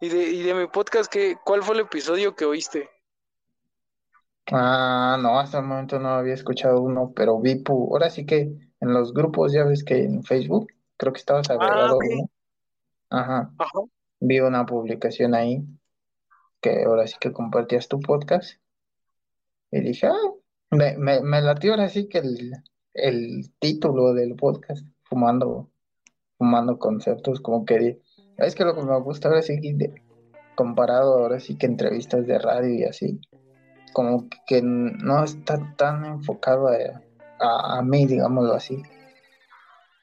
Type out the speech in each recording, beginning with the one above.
Y de, y de mi podcast, ¿qué, ¿cuál fue el episodio que oíste? Ah, no, hasta el momento no había escuchado uno, pero vi, pu- ahora sí que en los grupos, ya ves que en Facebook, creo que estabas Ah, agregado ok. uno. Ajá, Ajá. vi una publicación ahí que ahora sí que compartías tu podcast y dije, ah, me, me, me latió ahora sí que el, el título del podcast, Fumando, Fumando Conceptos, como que es que lo que me gusta ahora sí que de- comparado ahora sí que entrevistas de radio y así, como que no está tan enfocado a, a, a mí, digámoslo así.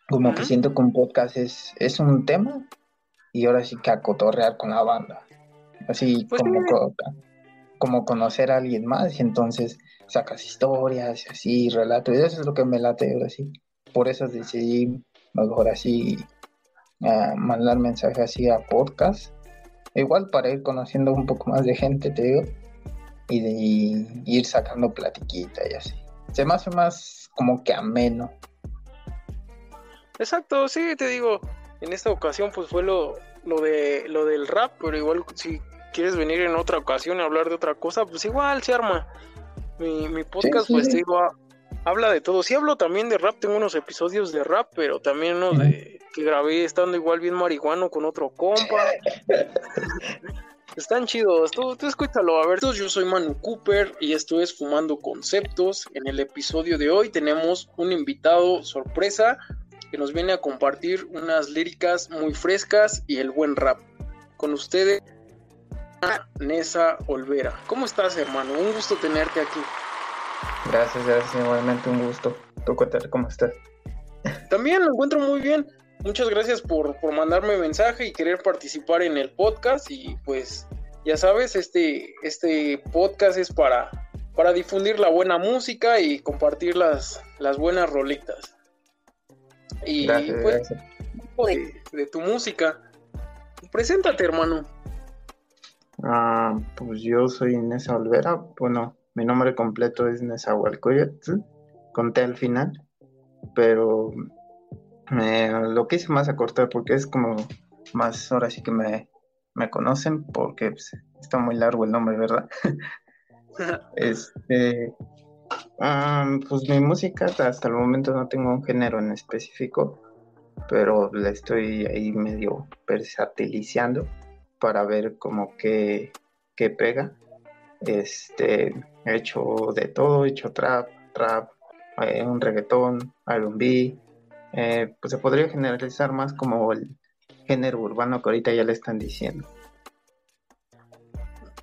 Como que siento que un podcast es, es un tema y ahora sí que a cotorrear con la banda. Así Pues como, co- como conocer a alguien más y entonces sacas historias y así, relatos. Y eso es lo que me late ahora sí. Por eso decidí mejor así mandar mensaje así a podcast. Igual para ir conociendo un poco más de gente, te digo, y de y ir sacando platiquita y así. Se me hace más como que ameno. exacto, sí, te digo, en esta ocasión pues fue lo, lo de lo del rap, pero igual si quieres venir en otra ocasión y hablar de otra cosa, pues igual se arma. Mi, mi podcast, sí, pues te digo, habla de todo. Sí hablo también de rap, tengo unos episodios de rap, pero también Ujú. de que grabé estando igual bien marihuano con otro compa. Están chidos, tú, tú escúchalo. A ver, yo soy Manu Cooper y esto es Fumando Conceptos. En el episodio de hoy tenemos un invitado sorpresa que nos viene a compartir unas líricas muy frescas y el buen rap. Con ustedes, Nessa Olvera. ¿Cómo estás, hermano? Un gusto tenerte aquí. Gracias, gracias, igualmente un gusto. ¿Tú qué tal? ¿Cómo estás? También lo encuentro muy bien. Muchas gracias por, por mandarme mensaje y querer participar en el podcast. Y pues, ya sabes, este, este podcast es para, para difundir la buena música y compartir las, las buenas rolitas. Y Gracias, pues, gracias. de, de tu música. Preséntate, hermano. Ah, pues yo soy Nesa Olvera. Bueno, mi nombre completo es Nezahualcóyotl, con T al final, pero eh, lo quise más acortar porque es como más, ahora sí que me, me conocen porque pues, está muy largo el nombre, ¿verdad? Este, ah, pues mi música hasta el momento no tengo un género en específico, pero la estoy ahí medio versatilizando para ver como que, que pega. Este, he hecho de todo, he hecho trap, trap, eh, un reggaetón, R&B, eh, pues se podría generalizar más como el género urbano que ahorita ya le están diciendo.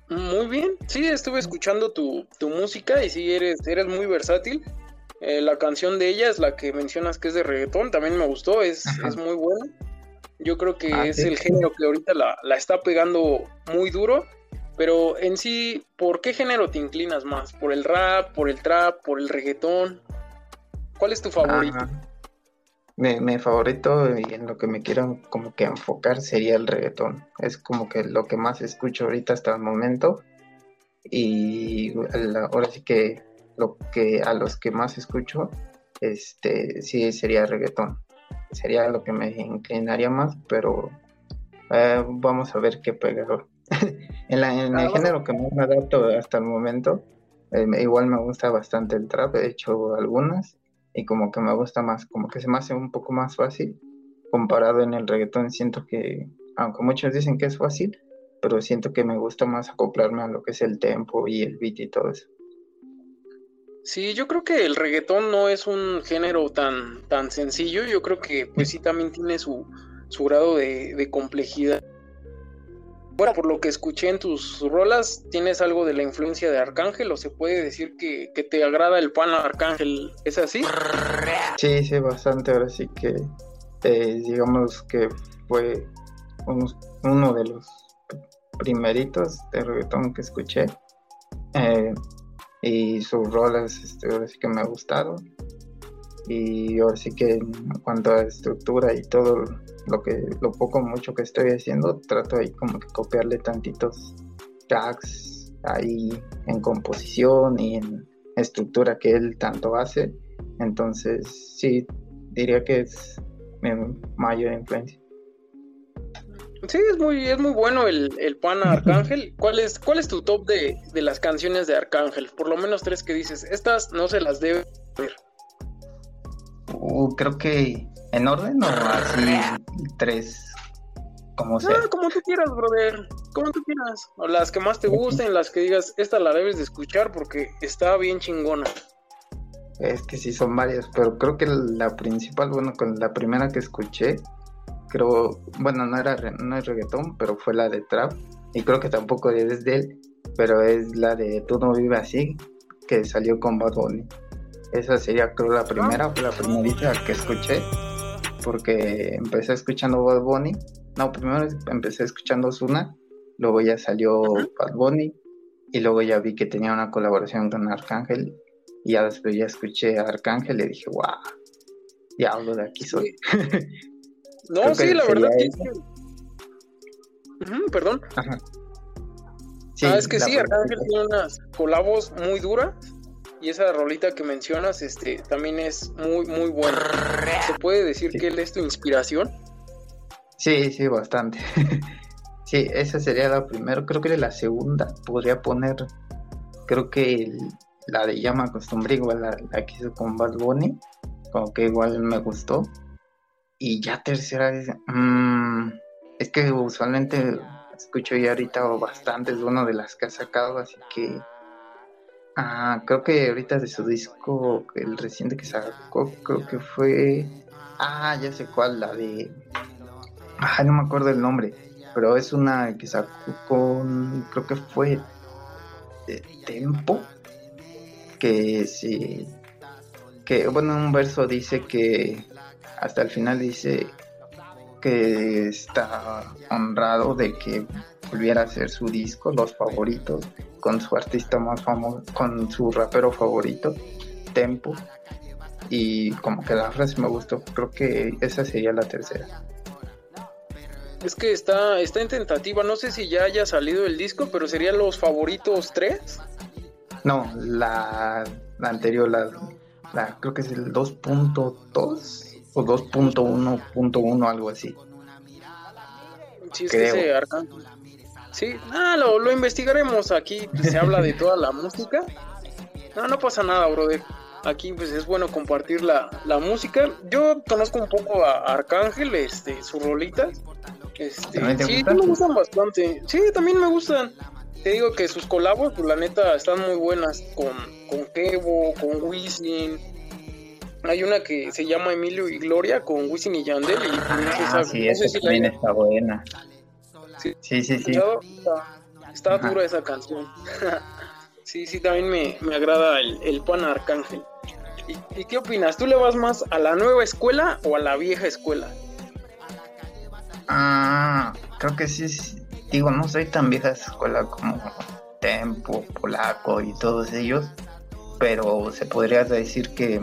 Muy bien, sí, estuve escuchando tu, tu música y sí, eres, eres muy versátil. Eh, la canción de ella es la que mencionas que es de reggaetón, también me gustó, es, es muy buena. Yo creo que Ah, es sí. el género que ahorita la, la está pegando muy duro, pero en sí, ¿por qué género te inclinas más? ¿Por el rap, por el trap, por el reggaetón? ¿Cuál es tu favorito? Mi, favorito y en lo que me quiero como que enfocar sería el reggaetón. Es como que lo que más escucho ahorita hasta el momento. Y ahora sí que lo que a los que más escucho, este sí sería reggaetón. Sería lo que me inclinaría más, pero eh, vamos a ver qué pega. en, la- en Ah, el género que más me adapto hasta el momento, eh, igual me gusta bastante el trap, he hecho algunas y como que me gusta más, como que se me hace un poco más fácil comparado en el reggaetón, siento que, aunque muchos dicen que es fácil, pero siento que me gusta más acoplarme a lo que es el tempo y el beat y todo eso. Sí, yo creo que el reggaetón no es un género tan, tan sencillo. Yo creo que pues sí también tiene su, su grado de, de complejidad. Bueno, por lo que escuché en tus rolas, tienes algo de la influencia de Arcángel, o se puede decir que, que te agrada el pan Arcángel, ¿es así? Sí, sí, bastante, ahora sí que eh, digamos que fue uno de los primeritos de reggaetón que escuché eh, y sus rolas este, ahora sí que me gustaron y ahora sí que en cuanto a estructura y todo lo que lo poco mucho que estoy haciendo trato ahí como que copiarle tantitos tracks ahí en composición y en estructura que él tanto hace entonces sí diría que es mi mayor influencia Sí, es muy, es muy bueno el, el pan Arcángel. ¿Cuál es, ¿Cuál es tu top de, de, las canciones de Arcángel? Por lo menos tres que dices. Estas no se las debe ver. Uh, creo que en orden o así tres. Como sea. Ah, como tú quieras, brother. Como tú quieras. O las que más te gusten, las que digas, esta la debes de escuchar porque está bien chingona. Es que sí, son varias, pero creo que la principal, bueno, con la primera que escuché, creo, bueno, no era no es reggaetón, pero fue la de trap, y creo que tampoco es de él, pero es la de Tú no vives así, que salió con Bad Bunny. Esa sería, creo, la primera, fue la primerita que escuché, porque empecé escuchando Bad Bunny, no, primero empecé escuchando Zuna, luego ya salió Bad Bunny, y luego ya vi que tenía una colaboración con Arcángel, y ya después ya escuché a Arcángel y dije, wow, diablo, de aquí soy. No, sí, la verdad que... perdón. Ajá. ah, es que sí, Arcángel tiene unas colabos muy duras y esa rolita que mencionas este también es muy muy buena. ¿Se puede decir que él es tu inspiración? Sí, sí, bastante. sí, esa sería la primera, creo que la segunda podría poner creo que la de Llama Costumbre igual la, la que hizo con Bad Bunny, como que igual me gustó. Y ya tercera vez, mmm, es que usualmente escucho ya ahorita bastante, es una de las que ha sacado, así que ah, creo que ahorita de su disco, el reciente que sacó, creo que fue, ah, ya sé cuál, la de, ah, no me acuerdo el nombre, pero es una que sacó con, creo que fue de Tempo, que sí, que bueno, un verso dice que hasta el final dice que está honrado de que volviera a hacer su disco, Los Favoritos, con su artista más famoso, con su rapero favorito, Tempo. Y como que la frase me gustó, creo que esa sería la tercera. Es que está, está en tentativa, no sé si ya haya salido el disco, pero serían los favoritos tres. No, la, anterior, la, la, creo que es el 2.2 o 2.1.1, algo así. Sí, es que Arcángel. Sí, ah, lo, lo investigaremos aquí. Pues, se habla de toda la música. No, no pasa nada, brother. Aquí pues es bueno compartir la, la música. Yo conozco un poco a Arcángel, este, sus rolitas. Este, sí, me gustan bastante. Sí, también me gustan. Te digo que sus colabos, pues la neta, están muy buenas con, con Kevo, con Wisin, hay una que se llama Emilio y Gloria con Wisin y Yandel. Y ah, sí, esa también está buena. Sí, sí, sí. Está, dura esa canción. sí, sí, también me, me agrada el, el, pan arcángel. ¿Y, ¿Y, qué opinas? ¿Tú le vas más a la nueva escuela o a la vieja escuela? Ah, creo que sí. Digo, no soy tan vieja escuela como Tempo, Polaco y todos ellos, pero se podría decir que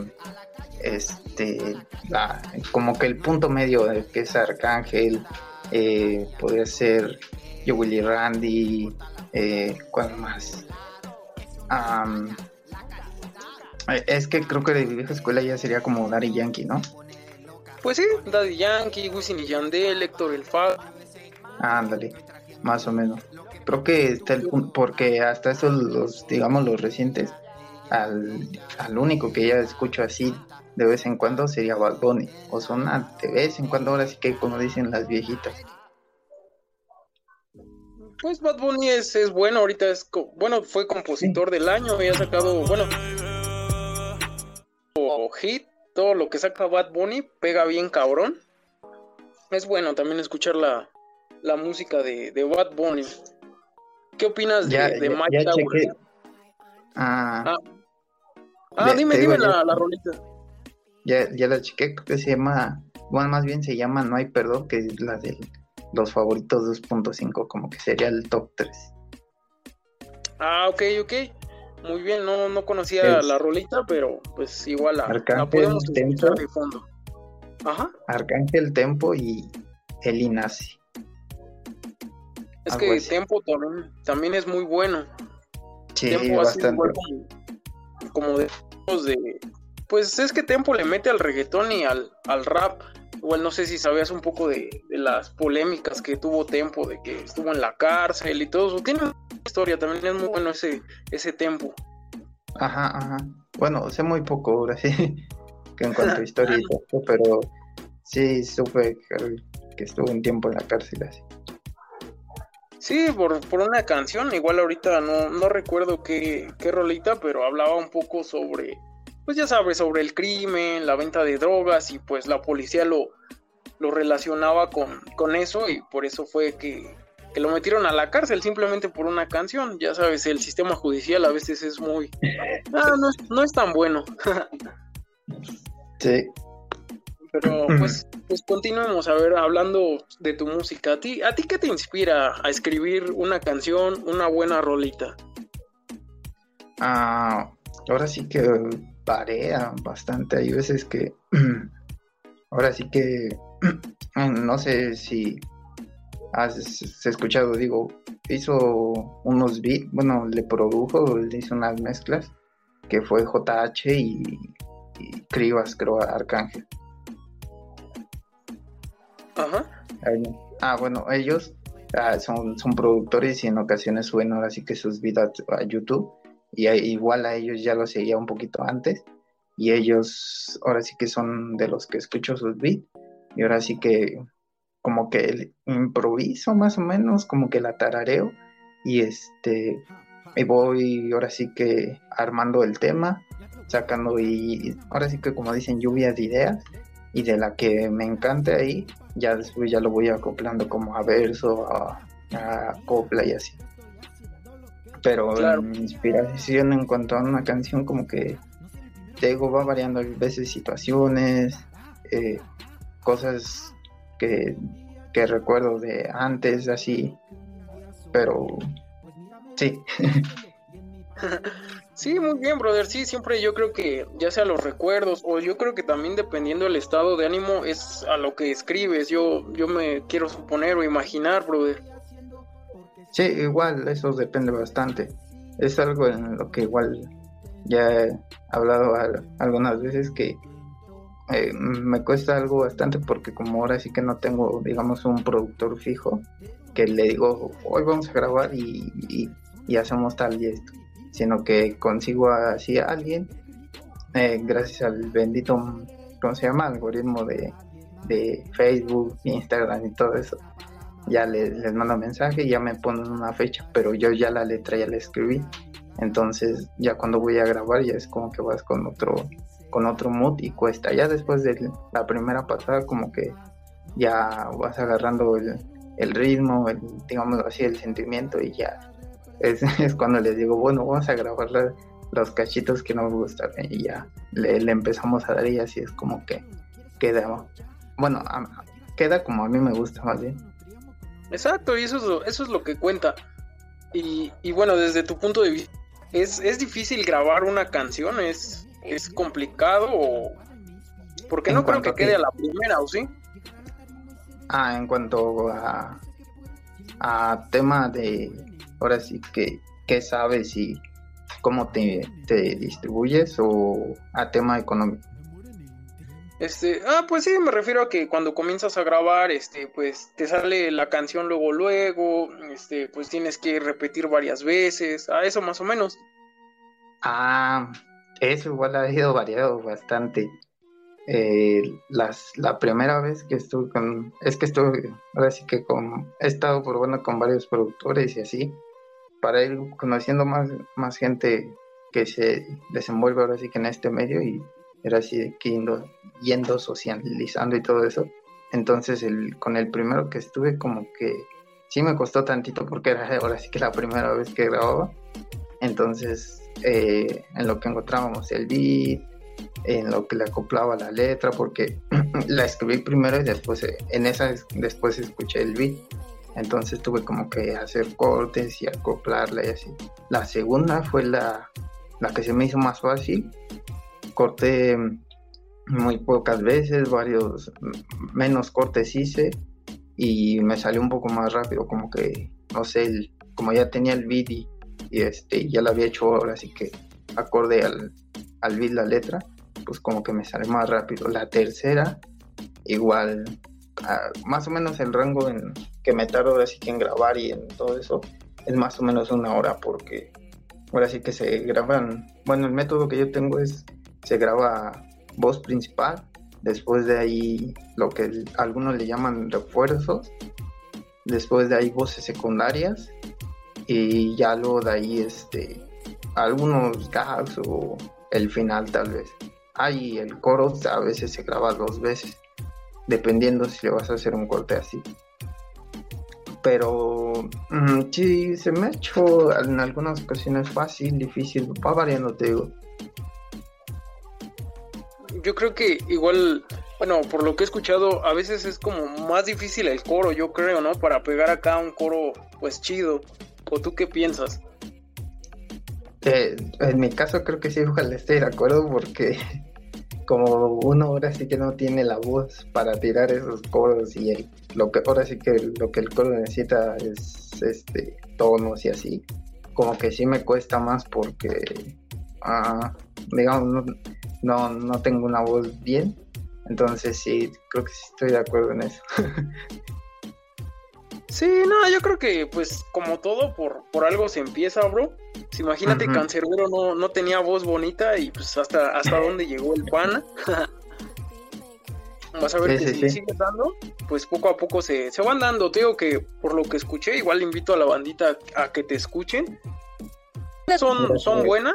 este la, como que el punto medio que es Arcángel eh, podría ser Yo Willy Randy eh, ¿cuál más? es que creo que de vieja escuela ya sería como Daddy Yankee, ¿no? Pues sí, Daddy Yankee, Wisin y Yandel, Héctor El Fad. Ándale, más o menos. Creo que está el porque hasta esos, los, digamos, los recientes, al, al único que ya escucho así de vez en cuando sería Bad Bunny. O son de vez en cuando, ahora sí que como dicen las viejitas. Pues Bad Bunny es, es bueno, ahorita es, bueno, fue compositor del año, había sacado, bueno, o hit, todo lo que saca Bad Bunny pega bien cabrón. Es bueno también escuchar la, la música de, de Bad Bunny. ¿Qué opinas de, de Mike Ah, ah, ah dime, dime la, la rolita ya, ya la chequé, creo que se llama, bueno, más bien se llama No hay perdón, que es la de los favoritos 2.5, como que sería el top 3. Ah, ok, ok. Muy bien, no, no conocía la rolita, pero pues igual la, Arcángel podemos Tempo, de fondo. Ajá. Arcángel Tempo y El Inasi. Es que Tempo también, también es muy bueno. Sí, Tempo bastante. como, de, de pues es que Tempo le mete al reggaetón y al, al rap. Igual no sé si sabías un poco de, las polémicas que tuvo Tempo, de que estuvo en la cárcel y todo eso. Tiene una historia, también es muy bueno ese, ese Tempo. Ajá, ajá. Bueno, sé muy poco ahora sí, que en cuanto a historia y todo, pero sí supe que, estuvo un tiempo en la cárcel así. Sí, por, por una canción, igual ahorita no, no recuerdo qué, qué rolita, pero hablaba un poco sobre, pues ya sabes, sobre el crimen, la venta de drogas y pues la policía lo, lo relacionaba con, con eso y por eso fue que, que lo metieron a la cárcel simplemente por una canción. Ya sabes, el sistema judicial a veces es muy... Ah, no, no es tan bueno. sí, pero pues, pues continuemos a ver hablando de tu música. ¿A ti, ¿A ti qué te inspira a escribir una canción, una buena rolita? Ah, ahora sí que varía bastante. Hay veces que ahora sí que no sé si has escuchado, digo, hizo unos beats, bueno, le produjo, le hizo unas mezclas que fue JH y, y Cribas, creo, Arcángel. Ah, bueno, ellos ah, son, son productores y en ocasiones suben ahora sí que sus vidas a YouTube. Y igual a ellos ya lo seguía un poquito antes. Y ellos ahora sí que son de los que escucho sus beats. Y ahora sí que como que el improviso más o menos, como que la tarareo. Y este, y voy ahora sí que armando el tema, sacando y ahora sí que como dicen lluvias de ideas y de la que me encante ahí, ya después ya lo voy acoplando como a verso, a, copla y así. Pero mi inspiración en cuanto a una canción como que te digo, va variando a veces situaciones, eh, cosas que, que recuerdo de antes, así, pero sí. Sí, muy bien, brother. Sí, siempre yo creo que ya sea los recuerdos o yo creo que también dependiendo del estado de ánimo es a lo que escribes. Yo yo me quiero suponer o imaginar, brother. Sí, igual eso depende bastante. Es algo en lo que igual ya he hablado algunas veces que eh, me cuesta algo bastante porque como ahora sí que no tengo, digamos, un productor fijo que le digo, hoy vamos a grabar y, y, hacemos tal y esto sino que consigo así a alguien, eh, gracias al bendito, ¿cómo se llama? Algoritmo de, de Facebook, Instagram y todo eso. Ya les, mando mensaje ya me ponen una fecha, pero yo ya la letra ya la escribí. Entonces ya cuando voy a grabar ya es como que vas con otro con otro mood y cuesta. Ya después de la primera pasada como que ya vas agarrando el, el ritmo, el, digamos así, el sentimiento y ya es, es, cuando les digo, bueno, vamos a grabar los cachitos que nos gustan y ya le, empezamos a dar y así es como que queda, bueno, queda como a mí me gusta más bien. Exacto, y eso es lo, eso es lo que cuenta. Y, y bueno, desde tu punto de vista, ¿es, ¿es difícil grabar una canción? ¿Es, es complicado o...? Porque no creo que quede a la primera, ¿o sí? Ah, en cuanto a, a tema de ahora sí que, ¿qué sabes y cómo te, distribuyes o a tema económico? Este, ah, pues sí, me refiero a que cuando comienzas a grabar, este, pues te sale la canción luego, luego, este, pues tienes que repetir varias veces, a eso más o menos. Ah, eso igual ha ido variado bastante. Eh, las, la primera vez que estuve con, es que estuve, ahora sí que con, he estado por bueno con varios productores y así, para ir conociendo más, más gente que se desenvuelve ahora sí que en este medio y era así que yendo, yendo socializando y todo eso. Entonces el, con el primero que estuve como que sí me costó tantito porque era ahora sí que la primera vez que grababa. Entonces eh, en lo que encontrábamos el beat, en lo que le acoplaba la letra, porque la escribí primero y después en esa después escuché el beat entonces tuve como que hacer cortes y acoplarla y así. La segunda fue la, la que se me hizo más fácil. Corté muy pocas veces, varios menos cortes hice y me salió un poco más rápido, como que, no sé, como ya tenía el beat y, este, ya lo había hecho ahora, así que acorde al, al beat la letra, pues como que me sale más rápido. La tercera igual, más o menos el rango en que me tardo así que en grabar y en todo eso es más o menos una hora porque ahora sí que se graban, bueno, el método que yo tengo es, se graba voz principal, después de ahí lo que algunos le llaman refuerzos, después de ahí voces secundarias y ya luego de ahí este algunos gags o el final tal vez. Ahí el coro a veces se graba dos veces, dependiendo si le vas a hacer un corte así. Pero mm, sí, se me ha hecho en algunas ocasiones fácil, difícil, va variando, te digo. Yo creo que igual, bueno, por lo que he escuchado, a veces es como más difícil el coro, yo creo, ¿no? Para pegar acá un coro, pues chido. ¿O tú qué piensas? Eh, en mi caso creo que sí, ojalá esté de acuerdo porque como uno ahora sí que no tiene la voz para tirar esos coros y el, lo que ahora sí que lo que el coro necesita es este tonos y así como que sí me cuesta más porque ah, digamos no, no, tengo una voz bien entonces sí creo que sí estoy de acuerdo en eso sí no yo creo que pues como todo por por algo se empieza bro pues imagínate, Cancerbero no, no tenía voz bonita y pues hasta, hasta dónde llegó el pana. Vas a ver que si sigue dando, pues poco a poco se, se van dando. Te digo que por lo que escuché, igual invito a la bandita a que te escuchen. Son, son buenas.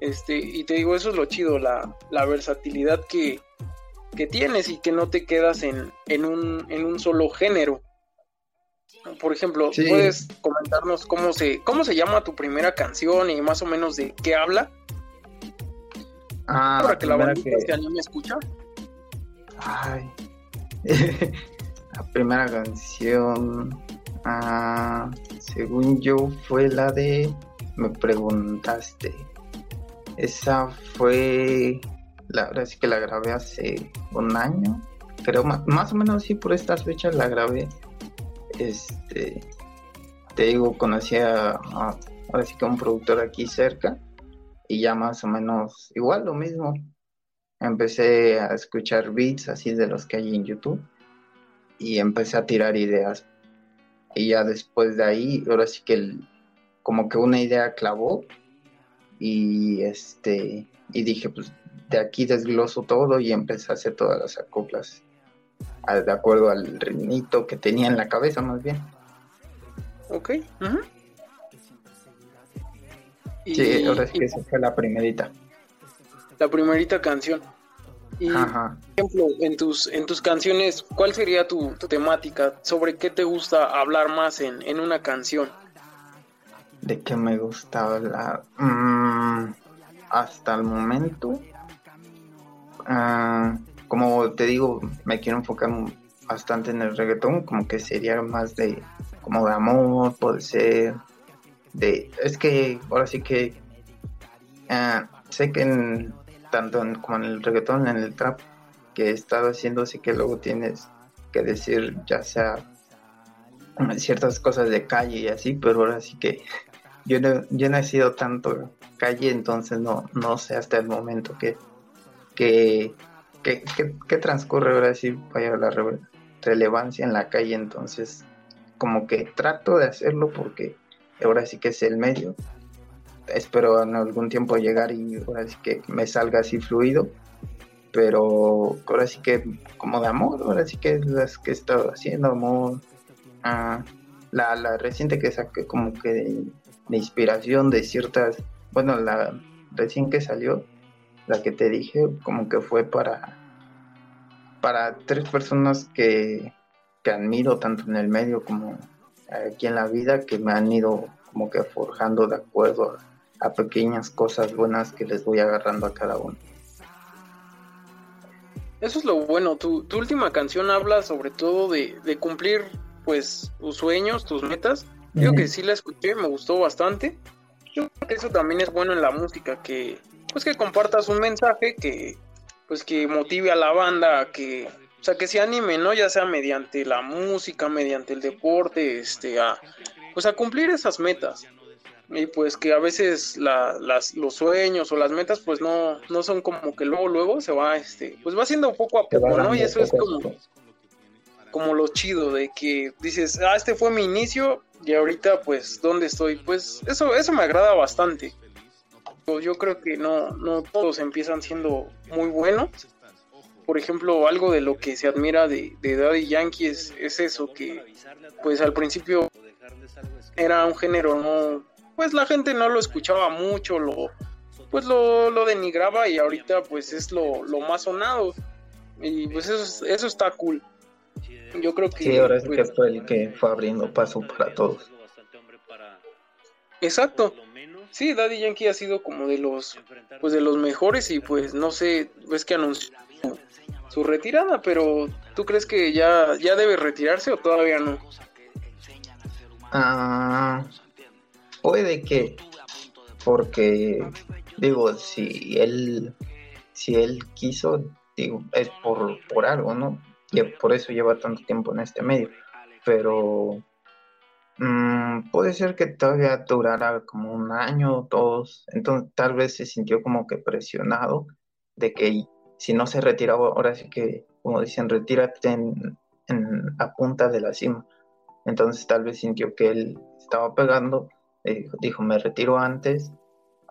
Este, y te digo, eso es lo chido, la, la versatilidad que, que tienes y que no te quedas en, en, un, en un solo género. Por ejemplo, ¿puedes comentarnos cómo se, cómo se llama tu primera canción y más o menos de qué habla? Ah, Para que la bandita que... se anime a escuchar. Ay. la primera canción, ah, según yo, fue la de Me preguntaste. Esa fue, la verdad es que la grabé hace un año, más, más o menos sí por estas fechas la grabé este, te digo, conocí a, ahora sí que un productor aquí cerca y ya más o menos igual lo mismo. Empecé a escuchar beats así de los que hay en YouTube y empecé a tirar ideas. Y ya después de ahí, ahora sí que como que una idea clavó y este y dije pues de aquí desgloso todo y empecé a hacer todas las acoplas de acuerdo al ritmito que tenía en la cabeza más bien. Ok. sí, ahora sí que esa fue la primerita. La primerita canción. Y, por ejemplo, en tus, en tus canciones, ¿cuál sería tu, temática? ¿Sobre qué te gusta hablar más en, en una canción? ¿De qué me gusta hablar? Mm, hasta el momento. Ah, como te digo, me quiero enfocar bastante en el reggaetón, como que sería más de, como de amor, puede ser, de, es que ahora sí que, ah, sé que en, tanto como en el reggaetón, en el trap que he estado haciendo, sé que luego tienes que decir ya sea ciertas cosas de calle y así, pero ahora sí que yo no, yo no he sido tanto calle, entonces no, no sé hasta el momento que, que ¿qué, transcurre ahora sí vaya la relevancia en la calle? Entonces, como que trato de hacerlo porque ahora sí que es el medio. Espero en algún tiempo llegar y ahora sí que me salga así fluido. Pero ahora sí que como de amor, ahora sí que las que he estado haciendo, amor. Ah, la, la reciente que saqué como que de, inspiración de ciertas, bueno, la recién que salió, la que te dije, como que fue para, para tres personas que, que admiro tanto en el medio como aquí en la vida, que me han ido como que forjando de acuerdo a, pequeñas cosas buenas que les voy agarrando a cada uno. Eso es lo bueno, tu, tu última canción habla sobre todo de, de, cumplir pues tus sueños, tus metas. Yo que sí la escuché, me gustó bastante. Yo creo que eso también es bueno en la música, que pues que compartas un mensaje que pues que motive a la banda a que o sea que se anime no ya sea mediante la música mediante el deporte este a pues a cumplir esas metas. Y pues que a veces las, los sueños o las metas pues no, no son como que luego luego se va este pues va haciendo poco a poco no y eso es como como lo chido de que dices ah este fue mi inicio y ahorita pues dónde estoy pues eso eso me agrada bastante yo creo que no no todos empiezan siendo muy buenos por ejemplo algo de lo que se admira de, de Daddy Yankee es, es eso que pues al principio era un género no pues la gente no lo escuchaba mucho, lo pues lo, lo denigraba y ahorita pues es lo, lo más sonado. Y pues eso, eso está cool. Yo creo que... Sí, ahora es pues, que fue el que fue abriendo paso para todos. Exacto. Sí, Daddy Yankee ha sido como de los pues de los mejores y pues no sé, ves que anunció su retirada, pero ¿tú crees que ya ya debe retirarse o todavía no? Ah, puede que, porque digo, si él, si él quiso, digo, es por, por algo, ¿no? Y por eso lleva tanto tiempo en este medio. Pero mm, puede ser que todavía durara como un año o dos. Entonces tal vez se sintió como que presionado de que si no se retiraba, ahora sí que, como dicen, retírate en, a punta de la cima. Entonces tal vez sintió que él estaba pegando dijo, me retiro antes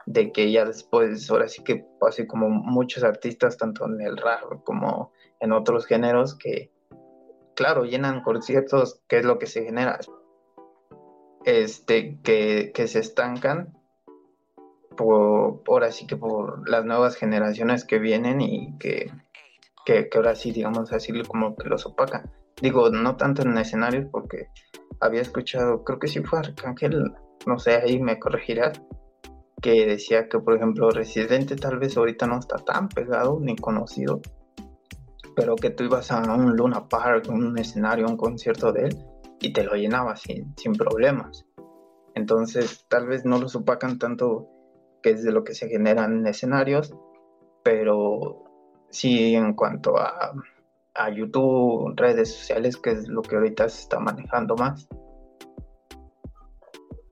de que ya después, ahora sí que pase como muchos artistas, tanto en el rap como en otros géneros, que, claro, llenan conciertos, que es lo que se genera, este, que, que se estancan por, ahora sí que por las nuevas generaciones que vienen y que, que, que ahora sí, digamos así, como que los opacan. Digo, no tanto en escenarios, porque había escuchado, creo que sí fue Arcángel no sé, ahí me corregirás, que decía que, por ejemplo, Residente tal vez ahorita no está tan pegado ni conocido, pero que tú ibas a un Luna Park, un escenario, un concierto de él, y te lo llenabas sin, sin problemas. Entonces, tal vez no lo supacan tanto que es de lo que se generan en escenarios, pero sí en cuanto a, a YouTube, redes sociales, que es lo que ahorita se está manejando más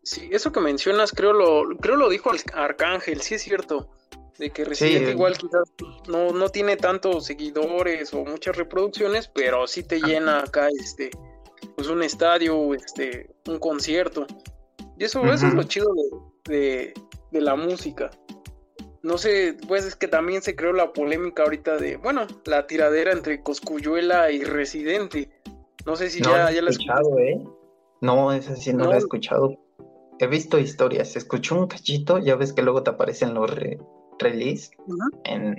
Sí, eso que mencionas, creo lo, creo lo dijo Arcángel, sí es cierto. De que Resident igual quizás no, no tiene tantos seguidores o muchas reproducciones, pero sí te llena acá este pues un estadio, este, un concierto. Y eso, eso es lo chido de, de, la música. No sé, pues es que también se creó la polémica ahorita de, bueno, la tiradera entre Coscuyuela y Residente. No sé si ya, ya la he escuchado, ¿eh? No, esa sí no, la he escuchado he visto historias, se escuchó un cachito, ya ves que luego te aparecen los release en,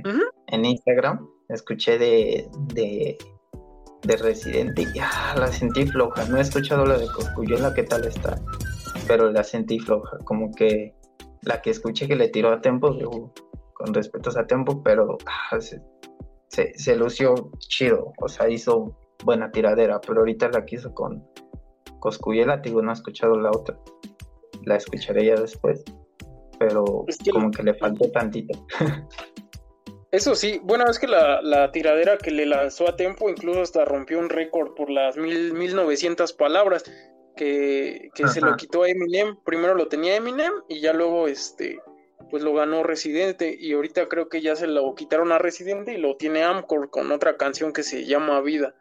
en, Instagram. Escuché de, de, de Residente y ya la sentí floja. No he escuchado la de Coscuyuela, qué tal está, pero la sentí floja. Como que la que escuché que le tiró a Tempo, con respeto a Tempo, pero ah, se, se, lució chido, o sea, hizo buena tiradera, pero ahorita la que hizo con Coscuyela, digo, no he escuchado la otra la escucharé ya después, pero como que le faltó tantito. Eso sí, bueno, es que la, tiradera que le lanzó a Tempo incluso hasta rompió un récord por las mil, 1900 palabras que, se lo quitó a Eminem. Primero lo tenía Eminem y ya luego este pues lo ganó Residente y ahorita creo que ya se lo quitaron a Residente y lo tiene Amcor con otra canción que se llama Vida.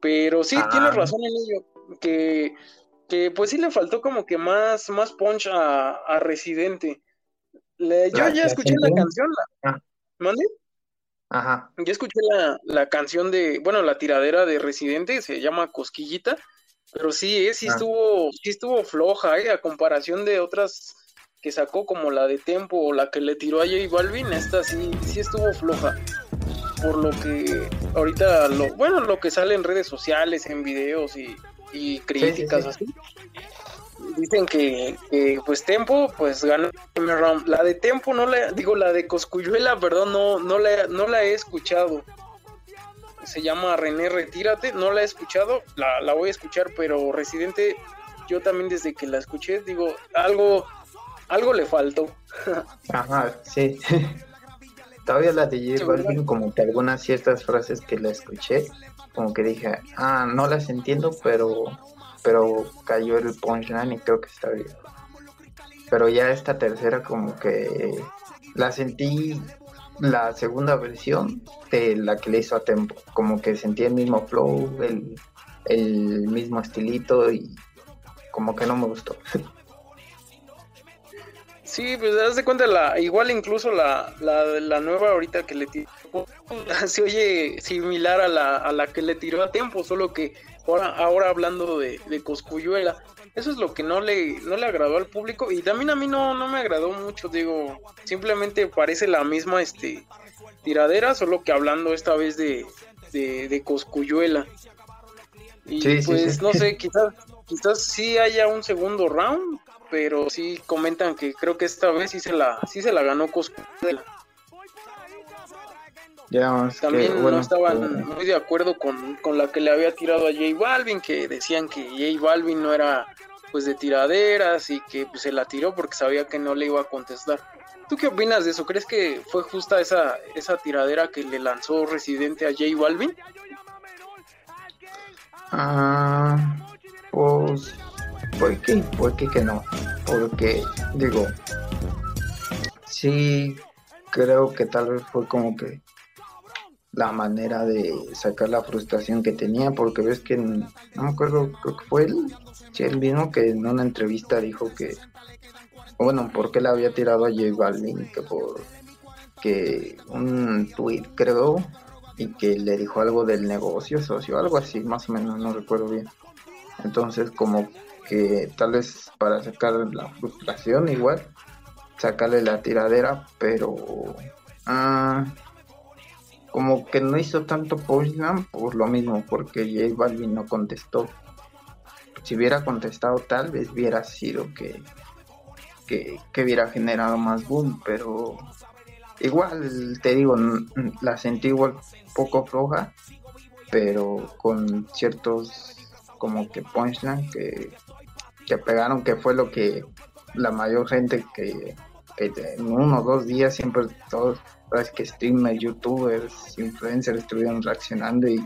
Pero sí, tienes ah. razón en ello, que que pues sí le faltó como que más, más punch a, Residente. yo ya escuché la canción, la, ah. ¿mande? Ajá. Ya escuché la, canción de, bueno, la tiradera de Residente, se llama Cosquillita, pero sí, eh, sí ah. estuvo, sí estuvo floja, eh, a comparación de otras que sacó como la de Tempo o la que le tiró a J Balvin, esta sí, sí estuvo floja. Por lo que ahorita lo, bueno, lo que sale en redes sociales, en videos y y críticas así. Dicen que, pues Tempo pues ganó La de Tempo no la digo la de Coscuyuela, perdón, no no la no la he escuchado. Se llama René Retírate, no la he escuchado, la, la voy a escuchar, pero Residente yo también desde que la escuché digo, algo algo le faltó. Ajá, sí. Todavía la de J como que algunas ciertas frases que la escuché, como que dije, ah, no las entiendo, pero, pero cayó el punchline y creo que está bien. pero ya esta tercera como que la sentí la segunda versión de la que le hizo a Tempo, como que sentí el mismo flow, el, el mismo estilito y como que no me gustó. Sí, pues das de cuenta, la, igual incluso la, la, la nueva ahorita que le tiró, se oye similar a la, a la que le tiró a tiempo, solo que ahora, ahora hablando de, de Coscuyuela, eso es lo que no le, no le agradó al público y también a mí no, no me agradó mucho, digo, simplemente parece la misma este tiradera, solo que hablando esta vez de, de, de Coscuyuela. Y pues no sé, quizás, quizás sí haya un segundo round, pero sí comentan que creo que esta vez sí se la, sí se la ganó Coscuyuela. También no estaban muy de acuerdo con, con, la que le había tirado a J Balvin, que decían que J Balvin no era pues de tiraderas y que pues, se la tiró porque sabía que no le iba a contestar. ¿Tú qué opinas de eso? ¿Crees que fue justa esa, esa tiradera que le lanzó Residente a J Balvin? Ah, pues ¿Por qué? ¿Por qué que no? Porque, digo, sí creo que tal vez fue como que la manera de sacar la frustración que tenía, porque ves que, no me acuerdo, creo que fue él, sí, mismo que en una entrevista dijo que, bueno, ¿por qué le había tirado a J? Que por que un tweet creo y que le dijo algo del negocio socio, algo así, más o menos, no recuerdo bien. Entonces, como que tal vez para sacar la frustración igual, sacarle la tiradera, pero ah, como que no hizo tanto punchline por lo mismo, porque J Balvin no contestó. Si hubiera contestado tal vez hubiera sido que, que, que hubiera generado más boom, pero igual te digo, la sentí igual poco floja, pero con ciertos como que punchline que que pegaron, que fue lo que la mayor gente que, en uno o dos días siempre todos, es que streamers, youtubers, influencers estuvieron reaccionando y,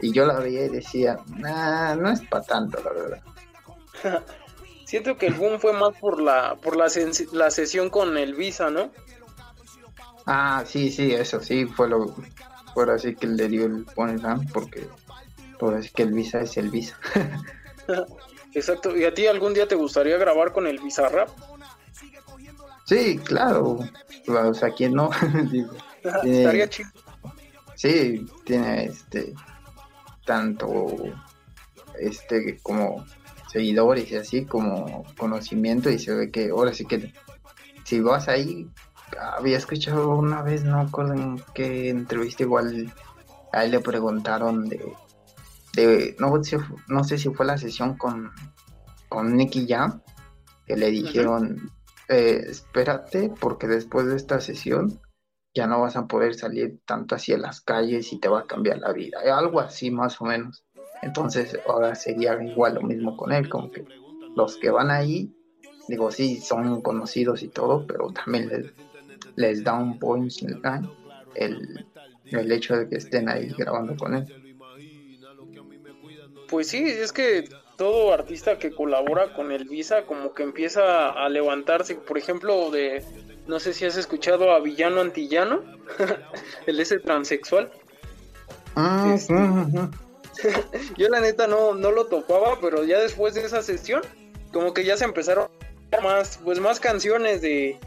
y yo la veía y decía, nah, no es para tanto, la verdad. Siento que el boom fue más por la por la, la sesión con el Visa, ¿no? Ah, sí, sí, eso sí, fue lo fue así que le dio el Ponyland porque por así que el Visa es el Visa. Exacto. ¿Y a ti algún día te gustaría grabar con el Bizarrap? Sí, claro. O sea, ¿quién no? Estaría chido. Sí, tiene este tanto este como seguidores y así como conocimiento y se ve que ahora sí que si vas ahí había escuchado una vez no recuerdo en qué entrevista igual a él le preguntaron de no, no sé si fue la sesión con, con Nicky Jam, que le dijeron, eh, espérate, porque después de esta sesión ya no vas a poder salir tanto hacia las calles y te va a cambiar la vida, eh, algo así más o menos. Entonces ahora sería igual lo mismo con él, como que los que van ahí, digo, sí, son conocidos y todo, pero también les, les da un point el, el hecho de que estén ahí grabando con él. Pues sí, es que todo artista que colabora con el Visa como que empieza a levantarse, por ejemplo, de no sé si has escuchado a Villano Antillano, el ese transexual. Ah, este, yo la neta no, no lo topaba, pero ya después de esa sesión, como que ya se empezaron más, pues más canciones de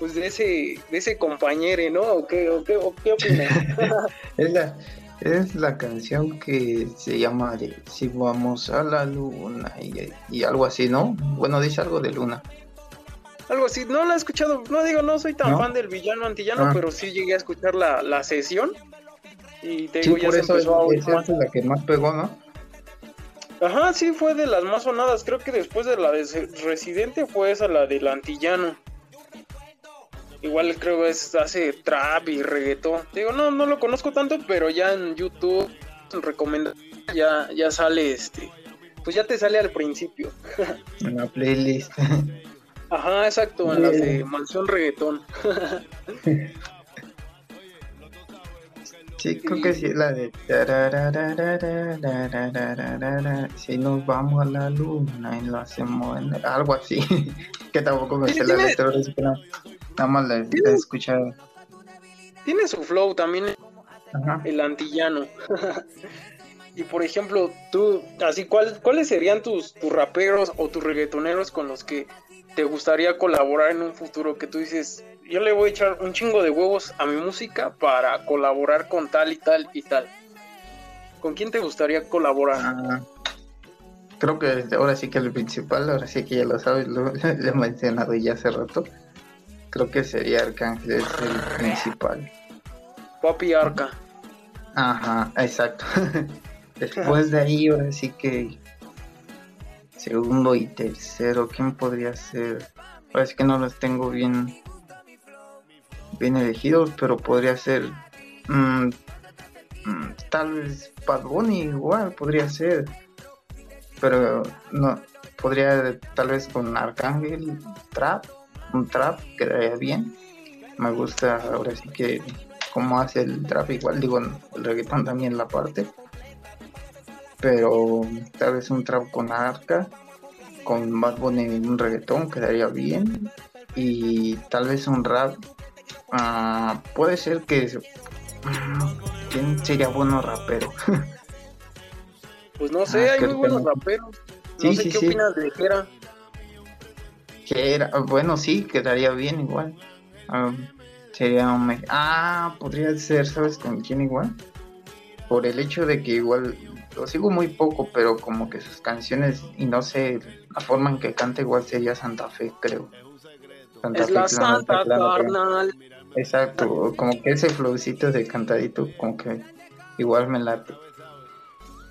pues de ese, de ese compañero, ¿no? ¿O qué, o qué, qué opinas? es la, es la canción que se llama Si vamos a la luna y, algo así, ¿no? Bueno, dice algo de luna. Algo así, no la he escuchado, no digo, no soy tan fan del villano antillano, ah. pero sí llegué a escuchar la, la sesión. Y te digo, ya se empezó es, a la que más pegó, ¿no? Ajá, sí, fue de las más sonadas. Creo que después de la de Residente fue esa la del antillano. Igual creo que es, hace trap y reggaetón. Digo, no, no lo conozco tanto, pero ya en YouTube recomienda ya, ya sale este, pues ya te sale al principio. En la playlist. Ajá, exacto, en la de Mansión Reggaetón. Sí, creo que sí, la de... Si nos vamos a la luna y lo hacemos en... Algo así. que tampoco me sé la letra, pero nada más la, he escuchado. Tiene su flow también, el antillano. y por ejemplo, tú, así, ¿cuál, ¿cuáles serían tus, tus raperos o tus reggaetoneros con los que te gustaría colaborar en un futuro? Que tú dices, yo le voy a echar un chingo de huevos a mi música para colaborar con tal y tal y tal. ¿Con quién te gustaría colaborar? Ah, creo que ahora sí que el principal, ahora sí que ya lo sabes, lo, he mencionado ya hace rato. Creo que sería Arcángel, es el principal. Papi Arca. Ajá, exacto. Después de ahí, ahora sí que segundo y tercero, ¿quién podría ser? Ahora sí que no los tengo bien bien elegidos, pero podría ser mm, mm, tal vez Bad Bunny igual podría ser, pero no podría tal vez con Arcángel Trap, un trap quedaría bien. Me gusta ahora sí que como hace el trap igual, digo el reggaetón también la parte, pero tal vez un trap con Arca, con Bad Bunny un reggaetón quedaría bien y tal vez un rap Ah, puede ser que. ¿Quién sería bueno rapero? pues no sé, ah, hay muy buenos raperos. No sé qué opinas de Jera. Jera, bueno, sí, quedaría bien igual. Ah, sería un. Ah, podría ser, ¿sabes con quién igual? Por el hecho de que igual lo sigo muy poco, pero como que sus canciones y no sé, la forma en que canta igual sería Santa Fe, creo. Santa es la Santa Carnal. Exacto, como que ese flowcito de cantadito, como que igual me late.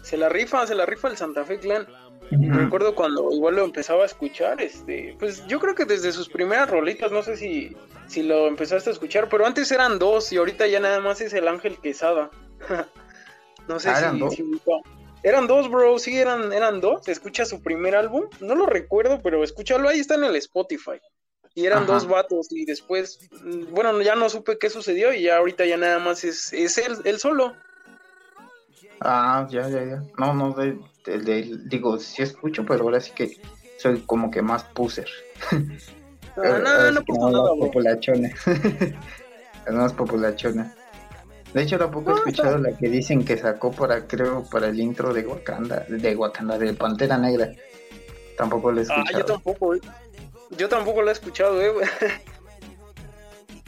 Se la rifa, se la rifa el Santa Fe Clan. Recuerdo cuando igual lo empezaba a escuchar, este, pues yo creo que desde sus primeras rolitas, no sé si, si lo empezaste a escuchar, pero antes eran dos y ahorita ya nada más es el Ángel Quesada. no sé ah, si, eran dos. eran dos, bro, sí, eran, eran dos. Escucha su primer álbum, no lo recuerdo, pero escúchalo, ahí está en el Spotify y eran dos vatos y después, bueno, ya no supe qué sucedió y ya ahorita ya nada más es, es él, él solo. Ah, ya, ya, ya. No, no, de, digo, sí escucho, pero ahora sí que soy como que más puser. Ah, no, no, no, nada, populachona. es más populachona. De hecho, tampoco he escuchado la que dicen que sacó para, creo, para el intro de Wakanda, de Wakanda, de Pantera Negra. Tampoco lo he escuchado. Ah, yo tampoco, yo tampoco lo he escuchado, eh.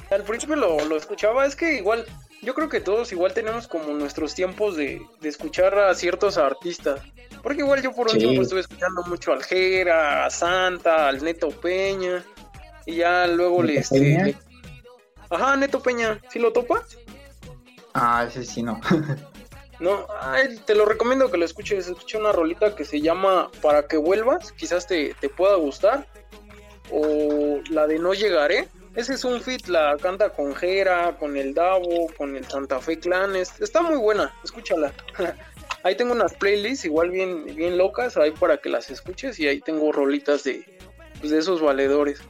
Al principio lo, escuchaba, es que igual, yo creo que todos igual tenemos como nuestros tiempos de, escuchar a ciertos artistas. Porque igual yo por un tiempo estuve escuchando mucho al Jera, a Santa, al Neto Peña. Y ya luego le, este, Ajá, Neto Peña, ¿sí lo topa? Ah, ese sí no. no, te lo recomiendo que lo escuches. Escucha una rolita que se llama Para que vuelvas. Quizás te, te pueda gustar o la de No Llegaré. Ese es un fit, la canta con Jera, con el Davo, con el Santa Fe Clanes. Está muy buena, escúchala. ahí tengo unas playlists igual bien, bien locas, ahí para que las escuches y ahí tengo rolitas de, pues, de esos valedores.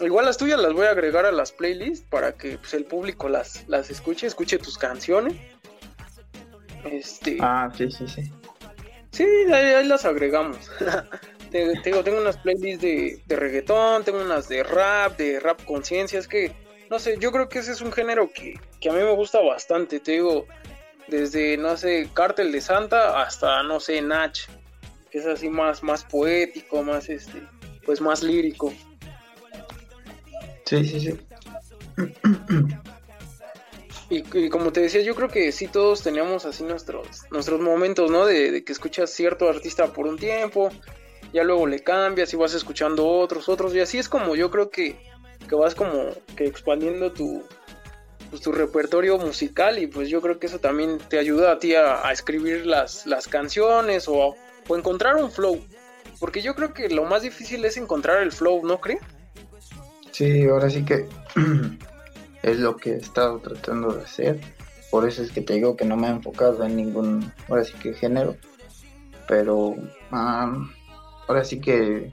Igual las tuyas las voy a agregar a las playlists para que pues, el público las, las escuche, escuche tus canciones. Este... Ah, sí, sí, sí. Sí, ahí las agregamos. tengo, tengo unas playlists de, de reggaetón, tengo unas de rap, de rap conciencia, es que, no sé, yo creo que ese es un género que, a mí me gusta bastante, te digo, desde, no sé, Cártel de Santa hasta, no sé, Nach, que es así más, más poético, más, este, pues más lírico. Sí, sí, sí. Y, como te decía, yo creo que sí todos teníamos así nuestros, nuestros momentos, ¿no? De, de, que escuchas cierto artista por un tiempo, ya luego le cambias y vas escuchando otros, otros, y así es como yo creo que, que vas como que expandiendo tu, pues, tu repertorio musical y pues yo creo que eso también te ayuda a ti a, escribir las, las canciones o, o, encontrar un flow, porque yo creo que lo más difícil es encontrar el flow, ¿no crees? Sí, ahora sí que es lo que he estado tratando de hacer, por eso es que te digo que no me he enfocado en ningún, ahora sí que género, pero ahora sí que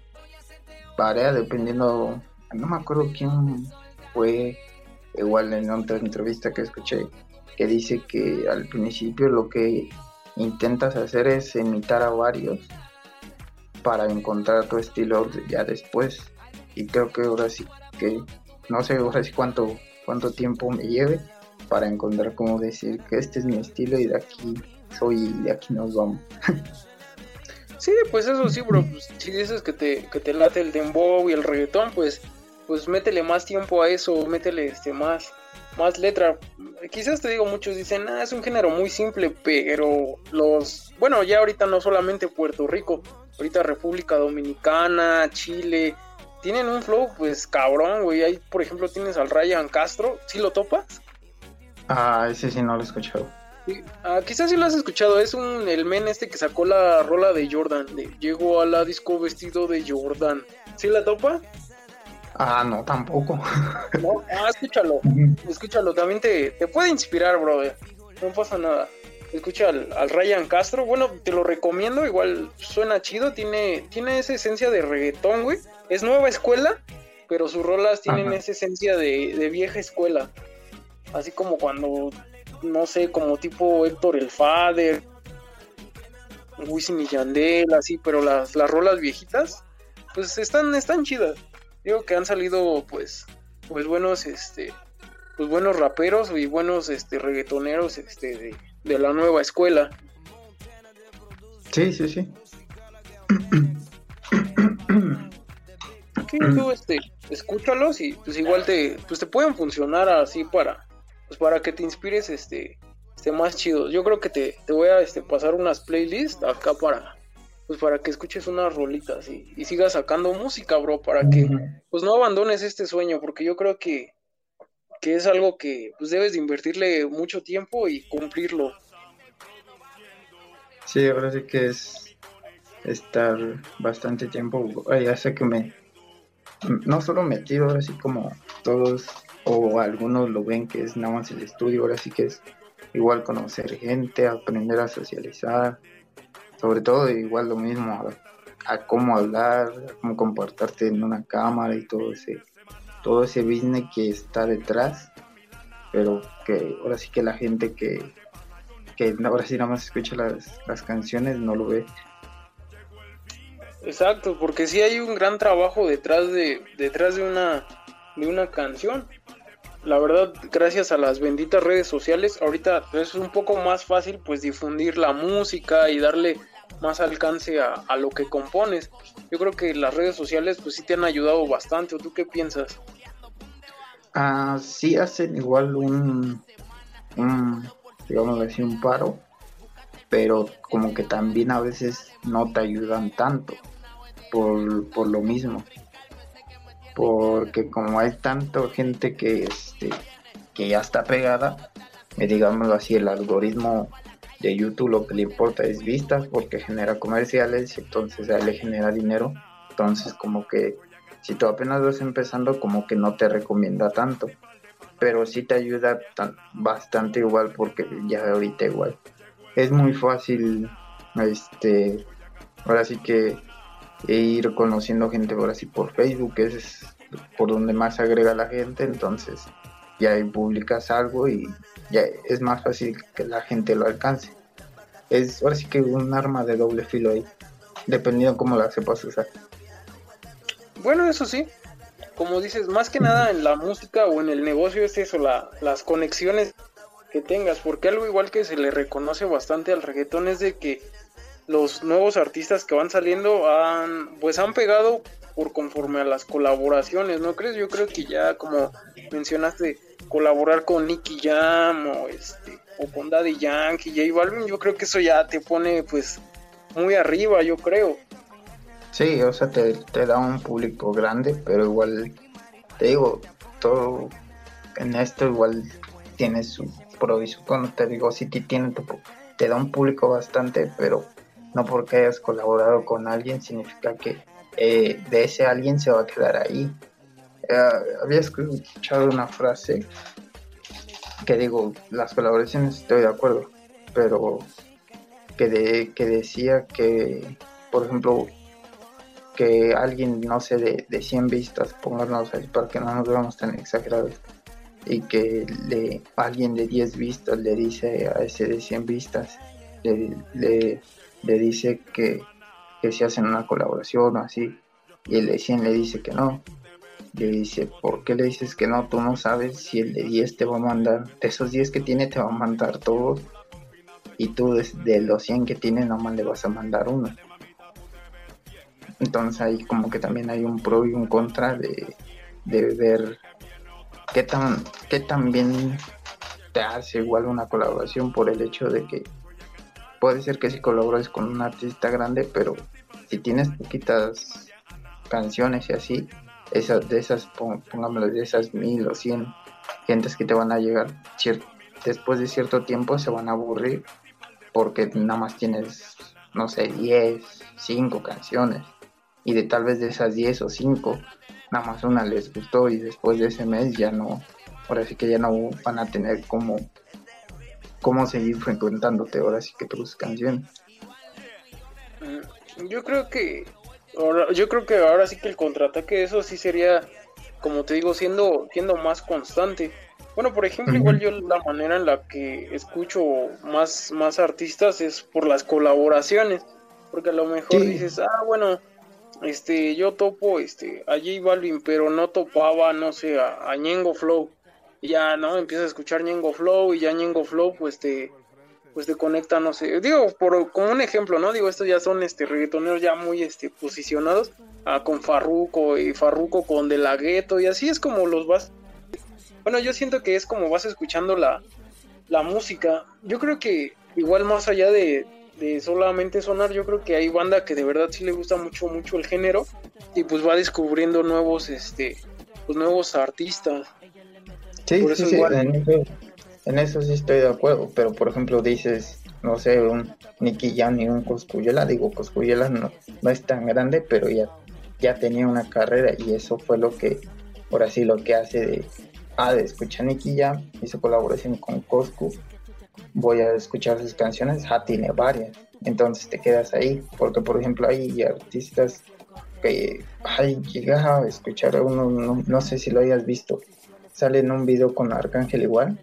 varía dependiendo, no me acuerdo quién fue, igual en otra entrevista que escuché, que dice que al principio lo que intentas hacer es imitar a varios para encontrar tu estilo ya después. Y creo que ahora sí que, no sé, ahora sí cuánto, cuánto tiempo me lleve para encontrar cómo decir que este es mi estilo y de aquí soy y de aquí nos vamos. sí, pues eso sí, bro. Pues, si dices que te, que te late el dembow y el reggaetón, pues, pues métele más tiempo a eso, métele este más, más letra. Quizás te digo, muchos dicen, ah, es un género muy simple, pero los, bueno, ya ahorita no solamente Puerto Rico, ahorita República Dominicana, Chile, tienen un flow, pues cabrón, güey. Ahí, por ejemplo, tienes al Ryan Castro, ¿sí lo topas? Ah, ese sí no lo he escuchado. Ah, quizás sí lo has escuchado, es un el men este que sacó la rola de Jordan, de llegó a la disco vestido de Jordan. ¿Sí la topa? Ah, no, tampoco. No, ah, escúchalo, escúchalo, también te, te puede inspirar, brother. No pasa nada. Escucha al, Ryan Castro, bueno, te lo recomiendo, igual suena chido, tiene, tiene esa esencia de reggaetón, güey. Es nueva escuela, pero sus rolas tienen esa esencia de, de vieja escuela. Así como cuando, no sé, como tipo Héctor el Fader, Wisin y Yandel, así, pero las, las rolas viejitas, pues están, están chidas. Digo que han salido, pues, pues buenos, este, pues buenos raperos y buenos, este, reggaetoneros, este, de, de la nueva escuela. Sí, sí, sí. Sí, tú este, escúchalos y pues igual te, pues te pueden funcionar así para, pues para que te inspires este, este más chido. Yo creo que te, te voy a este, pasar unas playlists acá para, pues para que escuches unas rolitas y, y sigas sacando música, bro, para que pues no abandones este sueño, porque yo creo que que es algo que pues debes de invertirle mucho tiempo y cumplirlo. Sí, ahora sí que es estar bastante tiempo, ya sé que me, no solo metido, ahora sí como todos o algunos lo ven que es nada más el estudio, ahora sí que es igual conocer gente, aprender a socializar, sobre todo igual lo mismo a, cómo hablar, a cómo comportarte en una cámara y todo ese todo ese business que está detrás, pero que ahora sí que la gente que, que ahora sí nada más escucha las, las canciones no lo ve. Exacto, porque sí hay un gran trabajo detrás de, detrás de una, de una canción. La verdad, gracias a las benditas redes sociales, ahorita es un poco más fácil pues difundir la música y darle más alcance a, a, lo que compones. Yo creo que las redes sociales pues sí te han ayudado bastante. ¿O tú qué piensas? Ah, sí hacen igual un, un, digamos así, un paro, pero como que también a veces no te ayudan tanto por, por lo mismo. Porque como hay tanta gente que, este, que ya está pegada, digámoslo así, el algoritmo de YouTube lo que le importa es vistas porque genera comerciales y entonces a él le genera dinero. Entonces como que si tú apenas vas empezando como que no te recomienda tanto, pero sí te ayuda bastante igual porque ya ahorita igual. Es muy fácil, este, ahora sí que ir conociendo gente ahora sí por Facebook, es por donde más agrega la gente, entonces ya publicas algo y ya es más fácil que la gente lo alcance. Es ahora sí que un arma de doble filo ahí, dependiendo cómo la sepas usar. Bueno, eso sí, como dices, más que nada en la música o en el negocio es eso, la, las conexiones que tengas, porque algo igual que se le reconoce bastante al reggaetón es de que los nuevos artistas que van saliendo han, pues han pegado por conforme a las colaboraciones, ¿no crees? Yo creo que ya como mencionaste, colaborar con Nicky Jam o este o con Daddy Yankee, J Balvin, yo creo que eso ya te pone pues muy arriba, yo creo. Sí, o sea, te, da un público grande, pero igual, te digo, todo en esto igual tiene su pro y Te digo, sí tiene te da un público bastante, pero no porque hayas colaborado con alguien significa que eh, de ese alguien se va a quedar ahí. Eh, había escuchado una frase que digo, las colaboraciones estoy de acuerdo, pero que, de, que decía que, por ejemplo, que alguien, no sé, de, de 100 vistas, pongámonos ahí para que no nos veamos tan exagerados, y que le, alguien de 10 vistas le dice a ese de 100 vistas, le, le dice que, que se hacen una colaboración o así, y el de 100 le dice que no. Le dice, ¿por qué le dices que no? Tú no sabes si el de 10 te va a mandar, de esos 10 que tiene te va a mandar todos, y tú de los 100 que tiene nomás le vas a mandar uno. Entonces ahí como que también hay un pro y un contra de, de ver qué tan, qué tan bien te hace igual una colaboración por el hecho de que puede ser que si colabores con un artista grande, pero si tienes poquitas canciones y así, esas, de esas, pongámoslo, de esas mil o cien gentes que te van a llegar, después de cierto tiempo se van a aburrir porque nada más tienes, no sé, 10, 5 canciones. Y de tal vez de esas 10 o 5 nada más una les gustó y después de ese mes ya no, ahora sí que ya no van a tener como cómo seguir frecuentándote ahora sí que tus canciones. Mm, yo creo que ahora, yo creo que ahora sí que el contraataque eso sí sería como te digo siendo siendo más constante. Bueno, por ejemplo, igual yo la manera en la que escucho más más artistas es por las colaboraciones, porque a lo mejor dices, "Ah, bueno, este, yo topo este, a J Balvin, pero no topaba, no sé, a, Ñengo Flow. Y ya, ¿no? Empiezas a escuchar Ñengo Flow y ya Ñengo Flow, pues te, pues te conecta, no sé. Digo, por, como un ejemplo, ¿no? Digo, estos ya son este, reggaetoneros ya muy este, posicionados ah, con Farruco y Farruco con De La y así es como los vas. Bueno, yo siento que es como vas escuchando la, la música. Yo creo que igual más allá de, de solamente sonar, yo creo que hay banda que de verdad sí le gusta mucho, mucho el género y pues va descubriendo nuevos, este, pues nuevos artistas. Sí, sí, sí, en, eso, sí estoy de acuerdo, pero por ejemplo dices, no sé, un Nicky Jam y un Coscuyela, digo, Coscuyela no, no es tan grande, pero ya, ya tenía una carrera y eso fue lo que, ahora sí, lo que hace de, ah, de escuchar Nicky Jam, hizo colaboración con Coscu voy a escuchar sus canciones, ja, tiene varias, entonces te quedas ahí, porque por ejemplo hay artistas que ay, llegas a escuchar uno, no, sé si lo hayas visto, sale en un video con Arcángel igual,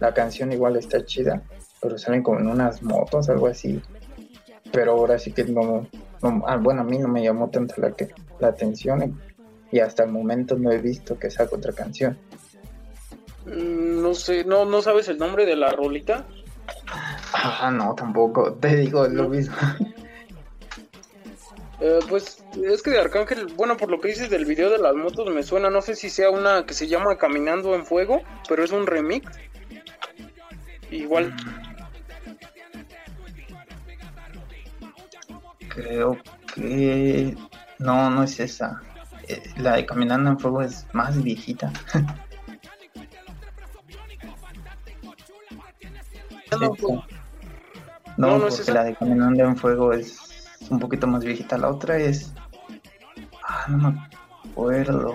la canción igual está chida, pero salen como en unas motos, algo así, pero ahora sí que no, ah, bueno, a mí no me llamó tanto la, que, la atención y hasta el momento no he visto que saque otra canción. Mm, no sé, no, no sabes el nombre de la rolita. Ah, no, tampoco. Te digo lo mismo. Eh, pues es que de Arcángel, bueno, por lo que dices del video de las motos me suena, no sé si sea una que se llama Caminando en Fuego, pero es un remix. Igual. Creo que no, no es esa. Eh, la de Caminando en Fuego es más viejita. No, no, porque la de Caminando en Fuego es un poquito más viejita. La otra es. Ah, no me acuerdo.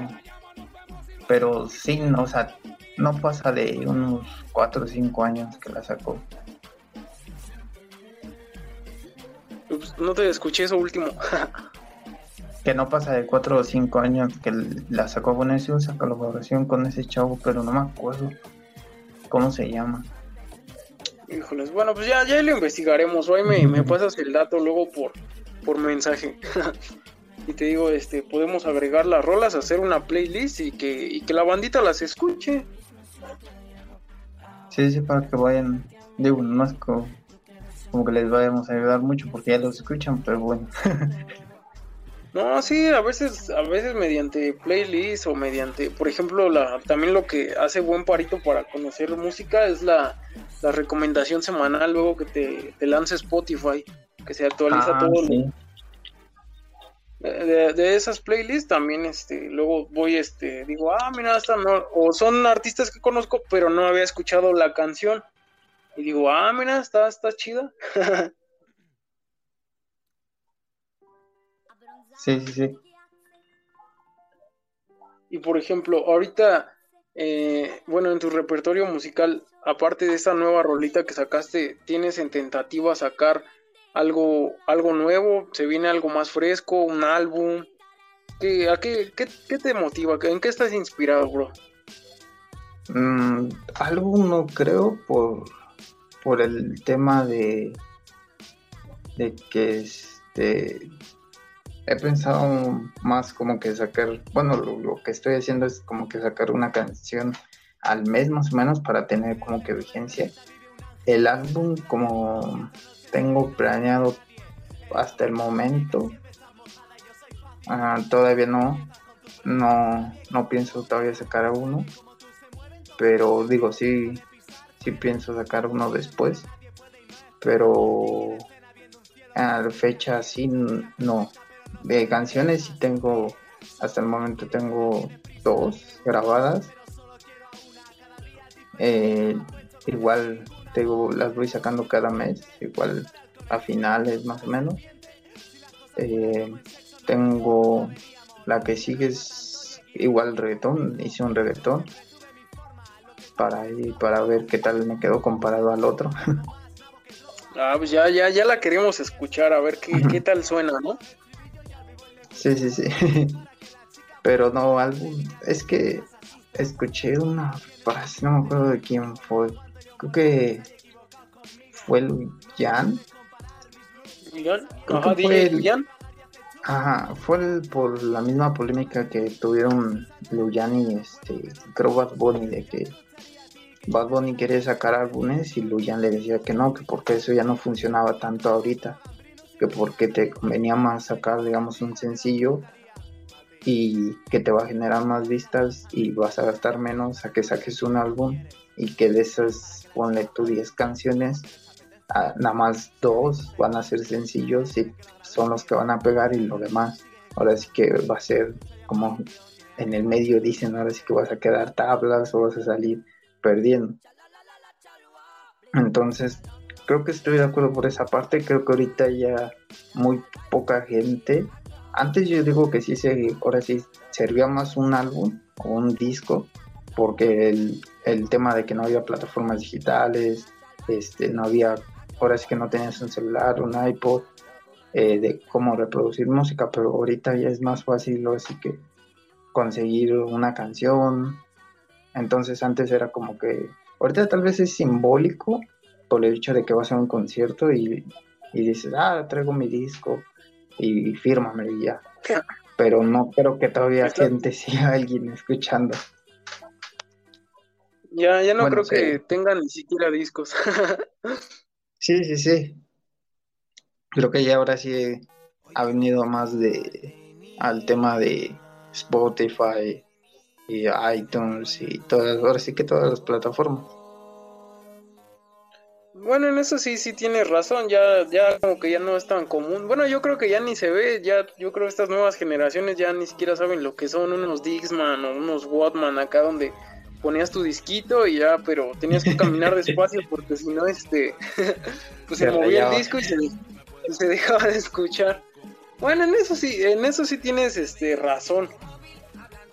Pero sí, no, o sea, no pasa de unos 4 o 5 años que la sacó. no te escuché eso último. que no pasa de 4 o 5 años que la sacó con ese, esa colaboración con ese chavo, pero no me acuerdo cómo se llama. Híjoles, bueno, pues ya, ya lo investigaremos. Hoy me, me pasas el dato luego por, por mensaje. y te digo, este, podemos agregar las rolas, hacer una playlist y que, y que la bandita las escuche. Sí, sí, para que vayan, digo, no es como, como que les vayamos a ayudar mucho porque ya los escuchan, pero bueno. No, sí, a veces, a veces mediante playlist o mediante, por ejemplo, la, también lo que hace buen parito para conocer música es la, recomendación semanal luego que te, te lance Spotify, que se actualiza ah, todo. De, esas playlists también, este, luego voy, este, digo, ah, mira, esta no, o son artistas que conozco, pero no había escuchado la canción. Y digo, ah, mira, está, está chida. Sí, sí, sí. Y por ejemplo, ahorita, eh, bueno, en tu repertorio musical, aparte de esta nueva rolita que sacaste, ¿tienes en tentativa sacar algo, algo nuevo? ¿Se viene algo más fresco? ¿Un álbum? ¿Qué, a qué, qué, te motiva? ¿En qué estás inspirado, bro? Mm, algo no creo por, por el tema de, de que este he pensado más como que sacar, bueno, lo, que estoy haciendo es como que sacar una canción al mes más o menos para tener como que vigencia. El álbum como tengo planeado hasta el momento, ah, todavía no, no, no pienso todavía sacar uno, pero digo, sí, sí pienso sacar uno después, pero a la fecha sí no, de canciones sí tengo, hasta el momento tengo dos grabadas. Eh, igual las voy sacando cada mes, igual a finales más o menos. Eh, tengo la que sigue es igual reggaetón, hice un reggaetón para, para ver qué tal me quedó comparado al otro. Ah, pues ya, ya, ya la queremos escuchar, a ver qué, qué tal suena, ¿no? Sí, sí, sí. Pero no, álbum. Es que escuché una frase, no me acuerdo de quién fue. Creo que fue Luyan. ¿Luyan? Ajá, fue Luyan. Ajá, fue por la misma polémica que tuvieron Luyan y este, creo Bad Bunny, de que Bad Bunny quería sacar álbumes y Luyan le decía que no, que porque eso ya no funcionaba tanto ahorita que porque te convenía más sacar, digamos, un sencillo y que te va a generar más vistas y vas a gastar menos a que saques un álbum y que de esas, ponle tú 10 canciones, nada más dos van a ser sencillos y son los que van a pegar y lo demás. Ahora sí que va a ser como en el medio dicen, ahora sí que vas a quedar tablas o vas a salir perdiendo. Entonces, creo que estoy de acuerdo por esa parte. Creo que ahorita ya muy poca gente. Antes yo digo que sí, se, ahora sí servía más un álbum o un disco, porque el, el tema de que no había plataformas digitales, este, no había, ahora sí que no tenías un celular, un iPod, eh, de cómo reproducir música, pero ahorita ya es más fácil, así que conseguir una canción. Entonces antes era como que, ahorita tal vez es simbólico, por el hecho de que vas a un concierto y, dices, ah, traigo mi disco y, fírmame y ya. Pero no creo que todavía gente siga alguien escuchando. Ya, ya no creo que tengan ni siquiera discos. sí, sí, sí. Creo que ya ahora sí ha venido más de al tema de Spotify y iTunes y todas, ahora sí que todas las plataformas. Bueno, en eso sí, sí tienes razón, ya, ya como que ya no es tan común. Bueno, yo creo que ya ni se ve, ya, yo creo que estas nuevas generaciones ya ni siquiera saben lo que son unos Dixman o unos Watman acá donde ponías tu disquito y ya, pero tenías que caminar despacio porque si no, este, pues se, movía el disco y se, dejaba de escuchar. Bueno, en eso sí, en eso sí tienes, este, razón,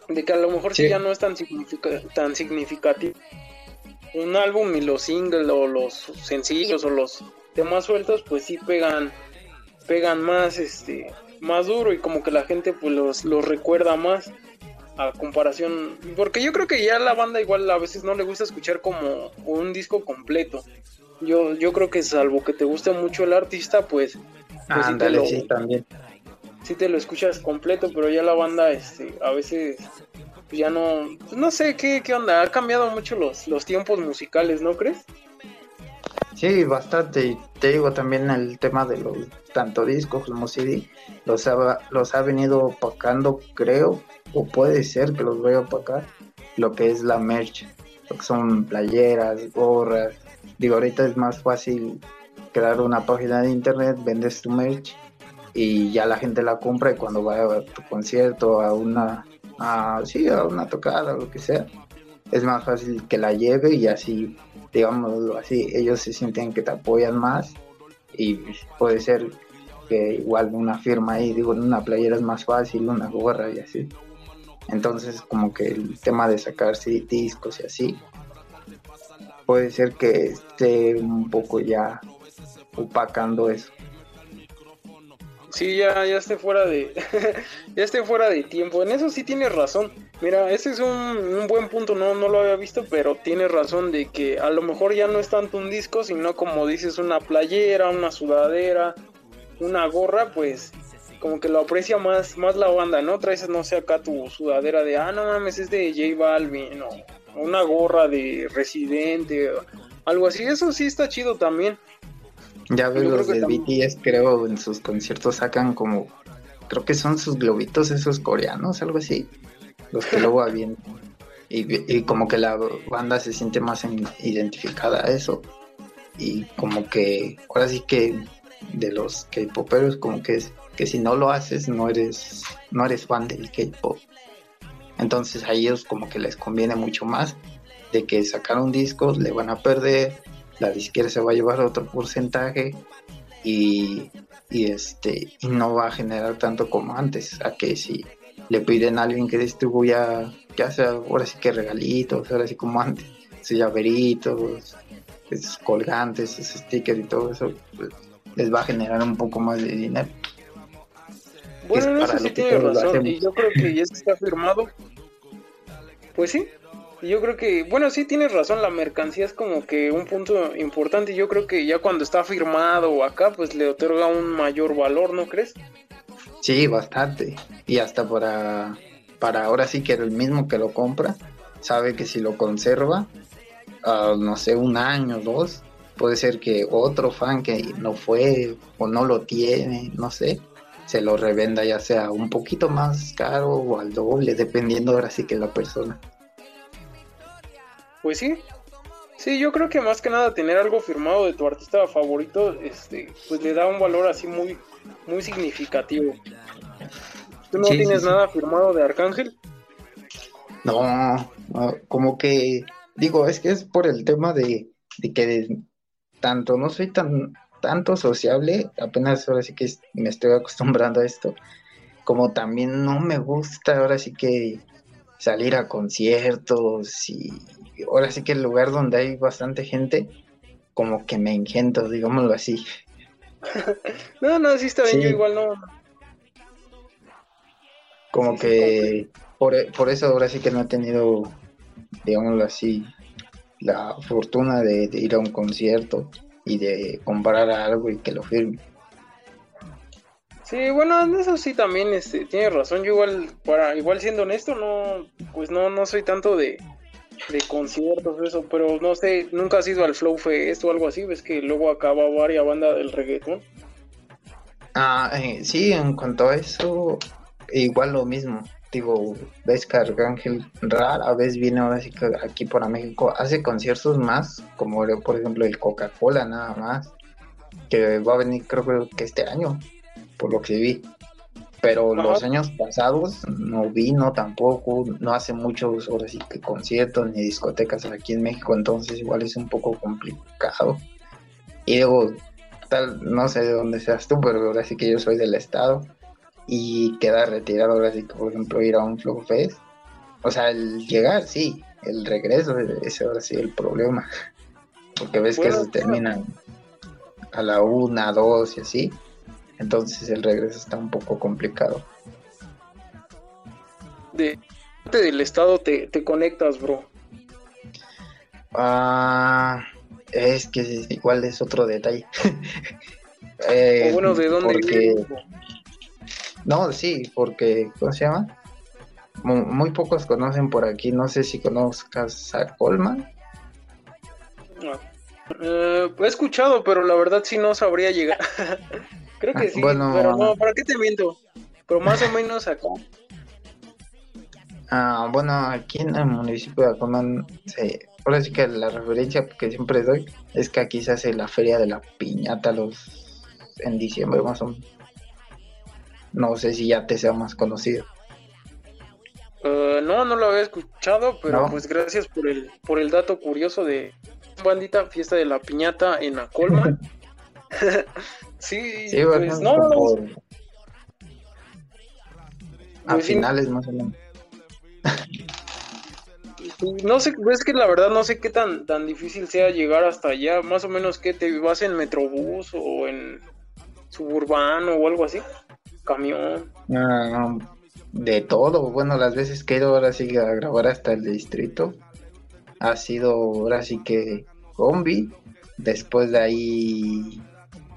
de que a lo mejor sí, ya no es tan, tan significativo un álbum y los singles o los sencillos o los temas sueltos pues sí pegan pegan más este más duro y como que la gente pues los, los recuerda más a comparación porque yo creo que ya la banda igual a veces no le gusta escuchar como un disco completo yo yo creo que salvo que te guste mucho el artista pues, pues sí, te lo, sí también sí te lo escuchas completo pero ya la banda este a veces pues ya no, pues no sé ¿qué, qué onda, ha cambiado mucho los, los tiempos musicales, ¿no crees? Sí, bastante. Y te digo también el tema de los tanto discos como CD, los ha, los ha venido opacando, creo, o puede ser que los vaya a opacar, lo que es la merch, lo que son playeras, gorras. Digo, ahorita es más fácil crear una página de internet, vendes tu merch y ya la gente la compra y cuando va a tu concierto, a una a, sí, a una tocada o lo que sea, es más fácil que la lleve y así, digamos así, ellos se sienten que te apoyan más y puede ser que igual una firma ahí, digo, una playera es más fácil, una gorra y así. Entonces, como que el tema de sacarse discos y así, puede ser que esté un poco ya opacando eso. Sí, ya, ya esté fuera de, ya esté fuera de tiempo. En eso sí tienes razón. Mira, ese es un, buen punto, no, no lo había visto, pero tienes razón de que a lo mejor ya no es tanto un disco, sino como dices, una playera, una sudadera, una gorra, pues como que lo aprecia más, más la banda, ¿no? Traes, no sé, acá tu sudadera de, ah, no mames, es de J Balvin, o una gorra de Residente, o algo así. Eso sí está chido también. Ya ves, los de BTS creo en sus conciertos sacan como, creo que son sus globitos esos coreanos, algo así, los que luego avientan. Y, y, como que la banda se siente más identificada a eso. Y como que, ahora sí que de los K-poperos, como que es que si no lo haces no eres, no eres fan del K-pop. Entonces a ellos como que les conviene mucho más de que sacar un disco le van a perder, la disquera se va a llevar otro porcentaje y, este y no va a generar tanto como antes a que si le piden a alguien que distribuya ya sea ahora sí que regalitos ahora sí como antes sus llaveritos esos colgantes esos stickers y todo eso pues, les va a generar un poco más de dinero bueno no sé si tiene razón y yo creo que ya está firmado pues sí yo creo que, bueno, sí tienes razón, la mercancía es como que un punto importante. Yo creo que ya cuando está firmado acá, pues le otorga un mayor valor, ¿no crees? Sí, bastante. Y hasta para, para ahora sí que el mismo que lo compra, sabe que si lo conserva, uh, no sé, un año, dos, puede ser que otro fan que no fue o no lo tiene, no sé, se lo revenda ya sea un poquito más caro o al doble, dependiendo ahora sí que la persona. Pues sí. Sí, yo creo que más que nada tener algo firmado de tu artista favorito, este, pues le da un valor así muy, muy significativo. ¿Tú no tienes nada firmado de Arcángel? No, como que digo, es que es por el tema de, que tanto no soy tan tanto sociable, apenas ahora sí que me estoy acostumbrando a esto, como también no me gusta ahora sí que salir a conciertos y ahora sí que el lugar donde hay bastante gente, como que me engento, digámoslo así. no, no, sí está bien, yo igual no. Como que por, por, eso ahora sí que no he tenido, digámoslo así, la fortuna de, ir a un concierto y de comprar algo y que lo firme. Sí, bueno, eso sí también este, tiene razón. Yo igual, para, igual siendo honesto, no, pues no, no soy tanto de, de conciertos, eso, pero no sé, nunca has ido al Flow Fest o algo así, ves que luego acaba varias banda del reggaetón. Ah, eh, sí, en cuanto a eso, igual lo mismo. Digo, ves que Arcángel rara vez viene ahora sí que aquí para México, hace conciertos más, como por ejemplo el Coca-Cola nada más, que va a venir creo que este año, por lo que vi. Pero los años pasados no vino tampoco, no hace muchos ahora sí que conciertos ni discotecas aquí en México, entonces igual es un poco complicado. Y luego, tal, no sé de dónde seas tú, pero ahora sí que yo soy del estado y queda retirado ahora sí que por ejemplo ir a un Flow Fest. O sea, el llegar sí, el regreso es ahora sí el problema. Porque ves que se terminan a la una, dos y así entonces el regreso está un poco complicado. De del estado te, conectas, bro. Ah, es que igual es otro detalle. Eh, bueno, ¿de dónde? Porque... No, sí, porque, ¿cómo se llama? Muy, pocos conocen por aquí, no sé si conozcas a Colman. No. Eh, he escuchado, pero la verdad sí no sabría llegar. Creo que sí, bueno, pero no, ¿para qué te miento? Pero más o menos acá. Ah, bueno, aquí en el municipio de Acomán, se, ahora sí que la referencia que siempre doy es que aquí se hace la feria de la piñata los en diciembre más o menos. No sé si ya te sea más conocido. Uh, no, no lo había escuchado, pero pues gracias por el, por el dato curioso de bandita fiesta de la piñata en Acolman. sí, pues no. A pues finales más o menos. no sé, es que la verdad no sé qué tan, tan difícil sea llegar hasta allá. Más o menos que te vas en Metrobús o en Suburbano o algo así. Camión. Ah, de todo. Bueno, las veces que he ido ahora sí a grabar hasta el distrito, ha sido ahora sí que combi, después de ahí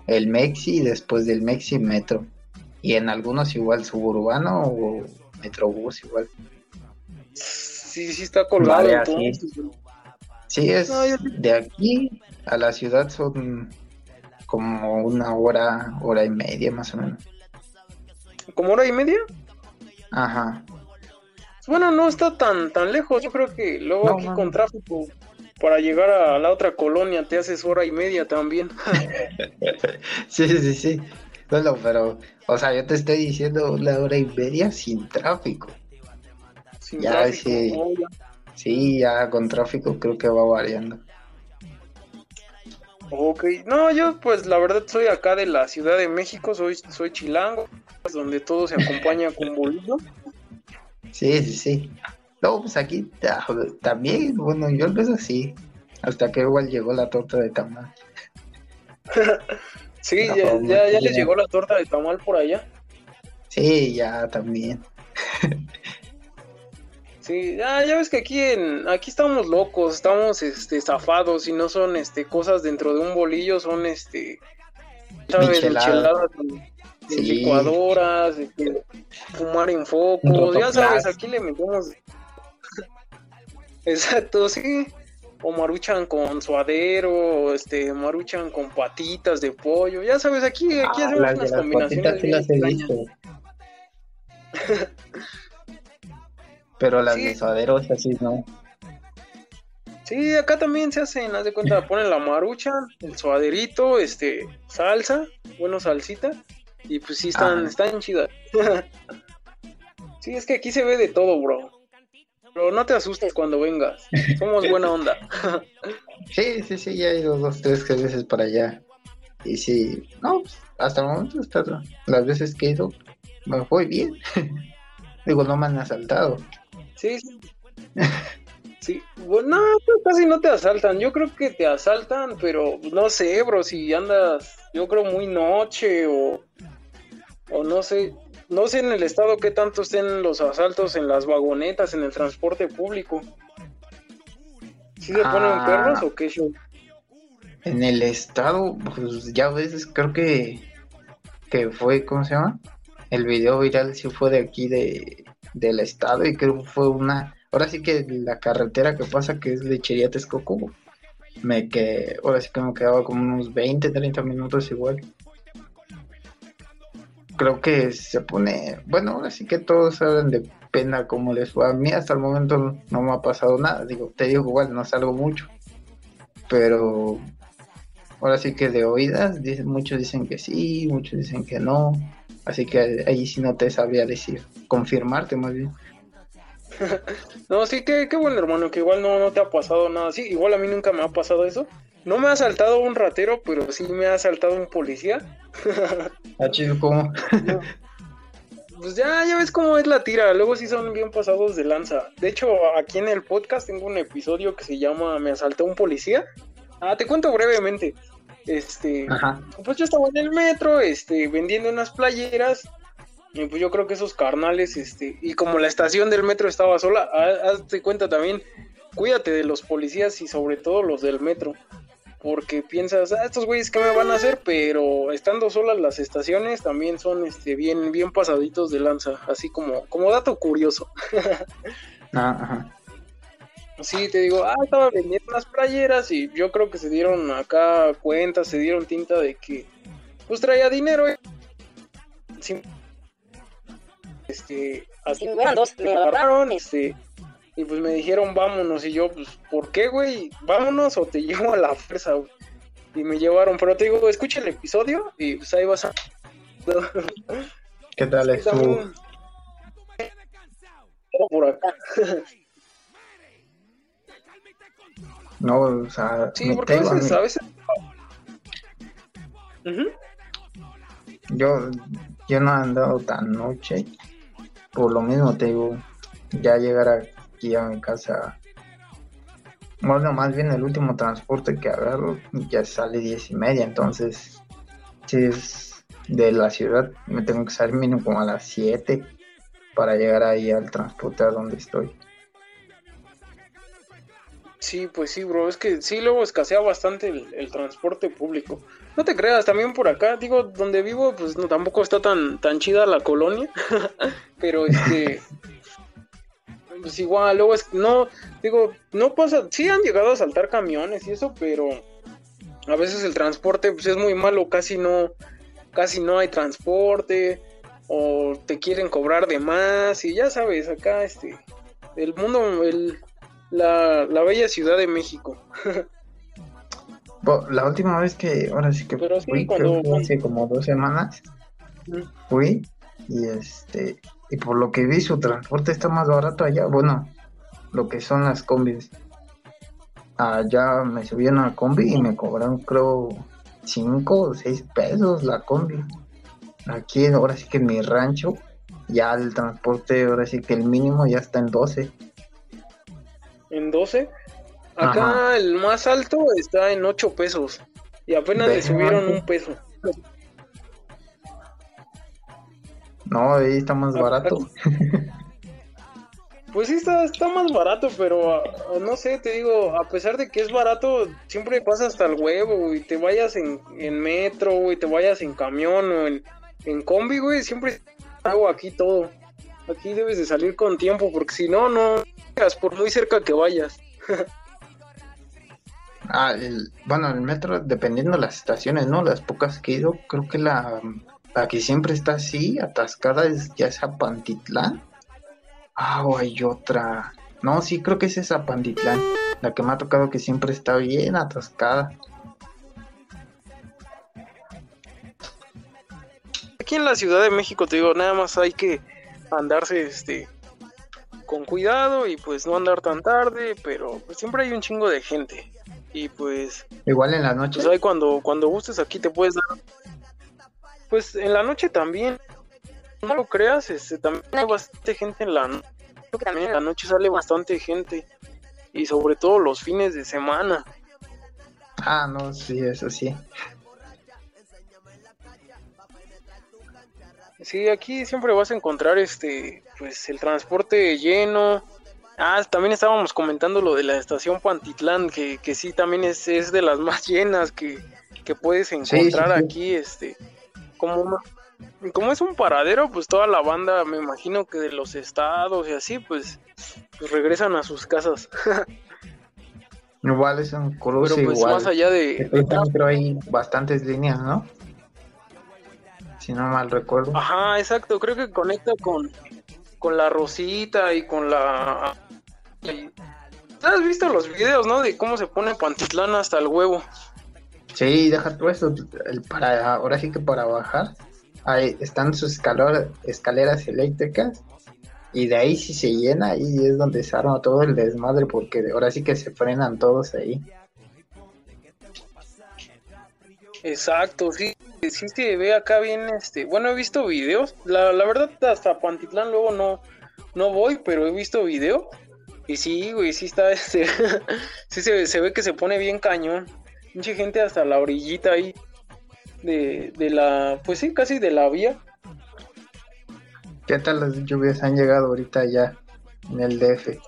el Mexi, después del Mexi Metro. Y en algunos igual suburbano o Metrobús igual. Sí, sí está colgado. sí. es de aquí a la ciudad son como una hora, hora y media más o menos. ¿Como hora y media? Ajá. Bueno, no está tan tan lejos. Yo creo que luego aquí con tráfico para llegar a la otra colonia te haces hora y media también. sí, sí, sí. Bueno, pero, o sea, yo te estoy diciendo la hora y media sin tráfico. Sin ya, tráfico, sí, sí, ya con tráfico creo que va variando. Ok, no, yo pues la verdad soy acá de la Ciudad de México, soy, soy chilango, donde todo se acompaña con bolillo. Sí, sí, sí. No, pues aquí también, bueno, yo lo así, hasta que igual llegó la torta de tamal. sí, ya, ya, ya les llegó la torta de tamal por allá. Sí, ya también. Sí, ya, ya ves que aquí en aquí estamos locos, estamos este zafados y no son este cosas dentro de un bolillo, son este sabes, micheladas, licuadoras, fumar en focos, ya sabes, aquí le metemos Exacto, sí. O maruchan con suadero, este, maruchan con patitas de pollo. Ya sabes, aquí, aquí ah, hacemos unas combinaciones. las he visto. Pero las de suaderos así no. Sí, acá también se hacen, haz de cuenta, ponen la marucha, el suaderito, este, salsa, bueno, salsita, y pues sí están, están chidas. sí, es que aquí se ve de todo, bro. Pero no te asustes cuando vengas, somos buena onda. sí, sí, sí, ya he ido dos, tres veces para allá. Y sí, no, hasta el momento, hasta las veces que he ido, me fue bien. Digo, no me han asaltado. Sí, sí. Bueno, pues casi no te asaltan. Yo creo que te asaltan, pero no sé, bro, si andas, yo creo muy noche o, o no sé, no sé en el estado qué tanto estén los asaltos en las vagonetas, en el transporte público. ¿Sí se ponen ah. perros o qué show? En el estado, pues ya ves, creo que, que fue, ¿cómo se llama? El video viral sí fue de aquí de, del estado y creo que fue una ahora sí que la carretera que pasa que es Lechería Texcoco me que ahora sí que me quedaba como unos 20 30 minutos igual. Creo que se pone bueno ahora sí que todos hablan de pena como les fue a mí hasta el momento no me ha pasado nada digo te digo igual no salgo mucho pero ahora sí que de oídas muchos dicen que sí muchos dicen que no así que ahí sí no te sabía decir confirmarte más bien no, sí, qué, qué bueno, hermano, que igual no, no te ha pasado nada. Sí, igual a mí nunca me ha pasado eso. No me ha saltado un ratero, pero sí me ha saltado un policía. ¿Ah, chido cómo? pues ya, ya ves cómo es la tira. Luego sí son bien pasados de lanza. De hecho, aquí en el podcast tengo un episodio que se llama Me asaltó un policía. Ah, te cuento brevemente. Este, pues yo estaba en el metro, este, vendiendo unas playeras y pues yo creo que esos carnales, este, y como la estación del metro estaba sola, hazte cuenta también, cuídate de los policías y sobre todo los del metro. Porque piensas, ah, estos güeyes qué me van a hacer, pero estando solas las estaciones también son este bien, bien pasaditos de lanza, así como, como dato curioso. Ah, ajá. Sí, te digo, ah, estaba vendiendo unas playeras y yo creo que se dieron acá cuenta, se dieron tinta de que pues traía dinero. Eh este, así me agarraron, este, y pues me dijeron vámonos, y yo, pues, ¿por qué, güey? Vámonos o te llevo a la fuerza, Y me llevaron, pero te digo, escucha el episodio y pues ahí vas a... ¿Qué tal estuvo? Por acá. no, o sea, sí, porque a veces, a veces... Yo, yo no he andado tan noche por lo mismo te digo, ya llegar aquí a mi casa, bueno, más bien el último transporte que agarro ya sale diez y media, entonces sí es de la ciudad. Me tengo que salir mínimo como a las 7 para llegar ahí al transporte a donde estoy. Sí, pues sí, bro. Es que sí, luego escasea bastante el, transporte público. No te creas, también por acá, digo, donde vivo, pues no, tampoco está tan, tan chida la colonia. Pero este. pues igual, luego es. No, digo, no pasa. Sí han llegado a saltar camiones y eso, pero. A veces el transporte pues es muy malo, casi no. Casi no hay transporte. O te quieren cobrar de más. Y ya sabes, acá este. El mundo, el, la, la bella Ciudad de México. la última vez que, ahora sí que fui, creo que hace como dos semanas, fui y este, y por lo que vi su transporte está más barato allá, bueno, lo que son las combis. Allá me subieron a combi y me cobraron creo 5 o 6 pesos la combi. Aquí ahora sí que en mi rancho ya el transporte, ahora sí que el mínimo ya está en 12 en 12. Acá el más alto está en 8 pesos. Y apenas le subieron un peso. No, ahí está más barato. Pues sí, está, está más barato, pero ah, no sé, te digo, a pesar de que es barato, siempre pasa hasta el huevo, y te vayas en, en metro, y te vayas en camión o en, en combi, güey, siempre hago aquí todo. Aquí debes de salir con tiempo, porque si no, no, por muy cerca que vayas. ah, el, bueno, el metro, dependiendo de las estaciones, ¿no? Las pocas que he ido, creo que la, la que siempre está así, atascada, es ya esa Pantitlán. Ah, o hay otra. No, sí, creo que es esa Pantitlán. La que me ha tocado que siempre está bien atascada. Aquí en la Ciudad de México, te digo, nada más hay que andarse este con cuidado y pues no andar tan tarde, pero pues siempre hay un chingo de gente. Y pues igual en la noche. Pues cuando cuando gustes aquí te puedes dar Pues en la noche también. No lo creas, este también hay bastante gente en la noche. También en la noche sale bastante gente y sobre todo los fines de semana. Ah, no, sí, eso sí. Sí, aquí siempre vas a encontrar este, pues el transporte lleno. Ah, también estábamos comentando lo de la estación Pantitlán, que, que sí también es, es de las más llenas que, puedes encontrar aquí, este, como como es un paradero, pues toda la banda, me imagino que de los estados y así, pues, pues regresan a sus casas. igual es un cruce Pero pues más allá de... Pero hay bastantes líneas, ¿no? si no mal recuerdo. Ajá, exacto, creo que conecta con, con la Rosita y con la... ¿Has visto los videos, no? De cómo se pone Pantitlán hasta el huevo. Sí, deja todo eso. El para, ahora sí que para bajar, ahí están sus escaleras eléctricas y de ahí si se llena, ahí es donde se arma todo el desmadre porque ahora sí que se frenan todos ahí. Exacto, sí, sí se ve acá bien, este, bueno, he visto videos, la, la verdad hasta Pantitlán luego no, no voy, pero he visto videos y sí, güey, sí está, este, sí se, se, ve que se pone bien cañón, mucha gente hasta la orillita ahí de, de la, pues sí, casi de la vía. ¿Qué tal las lluvias han llegado ahorita ya en el DF?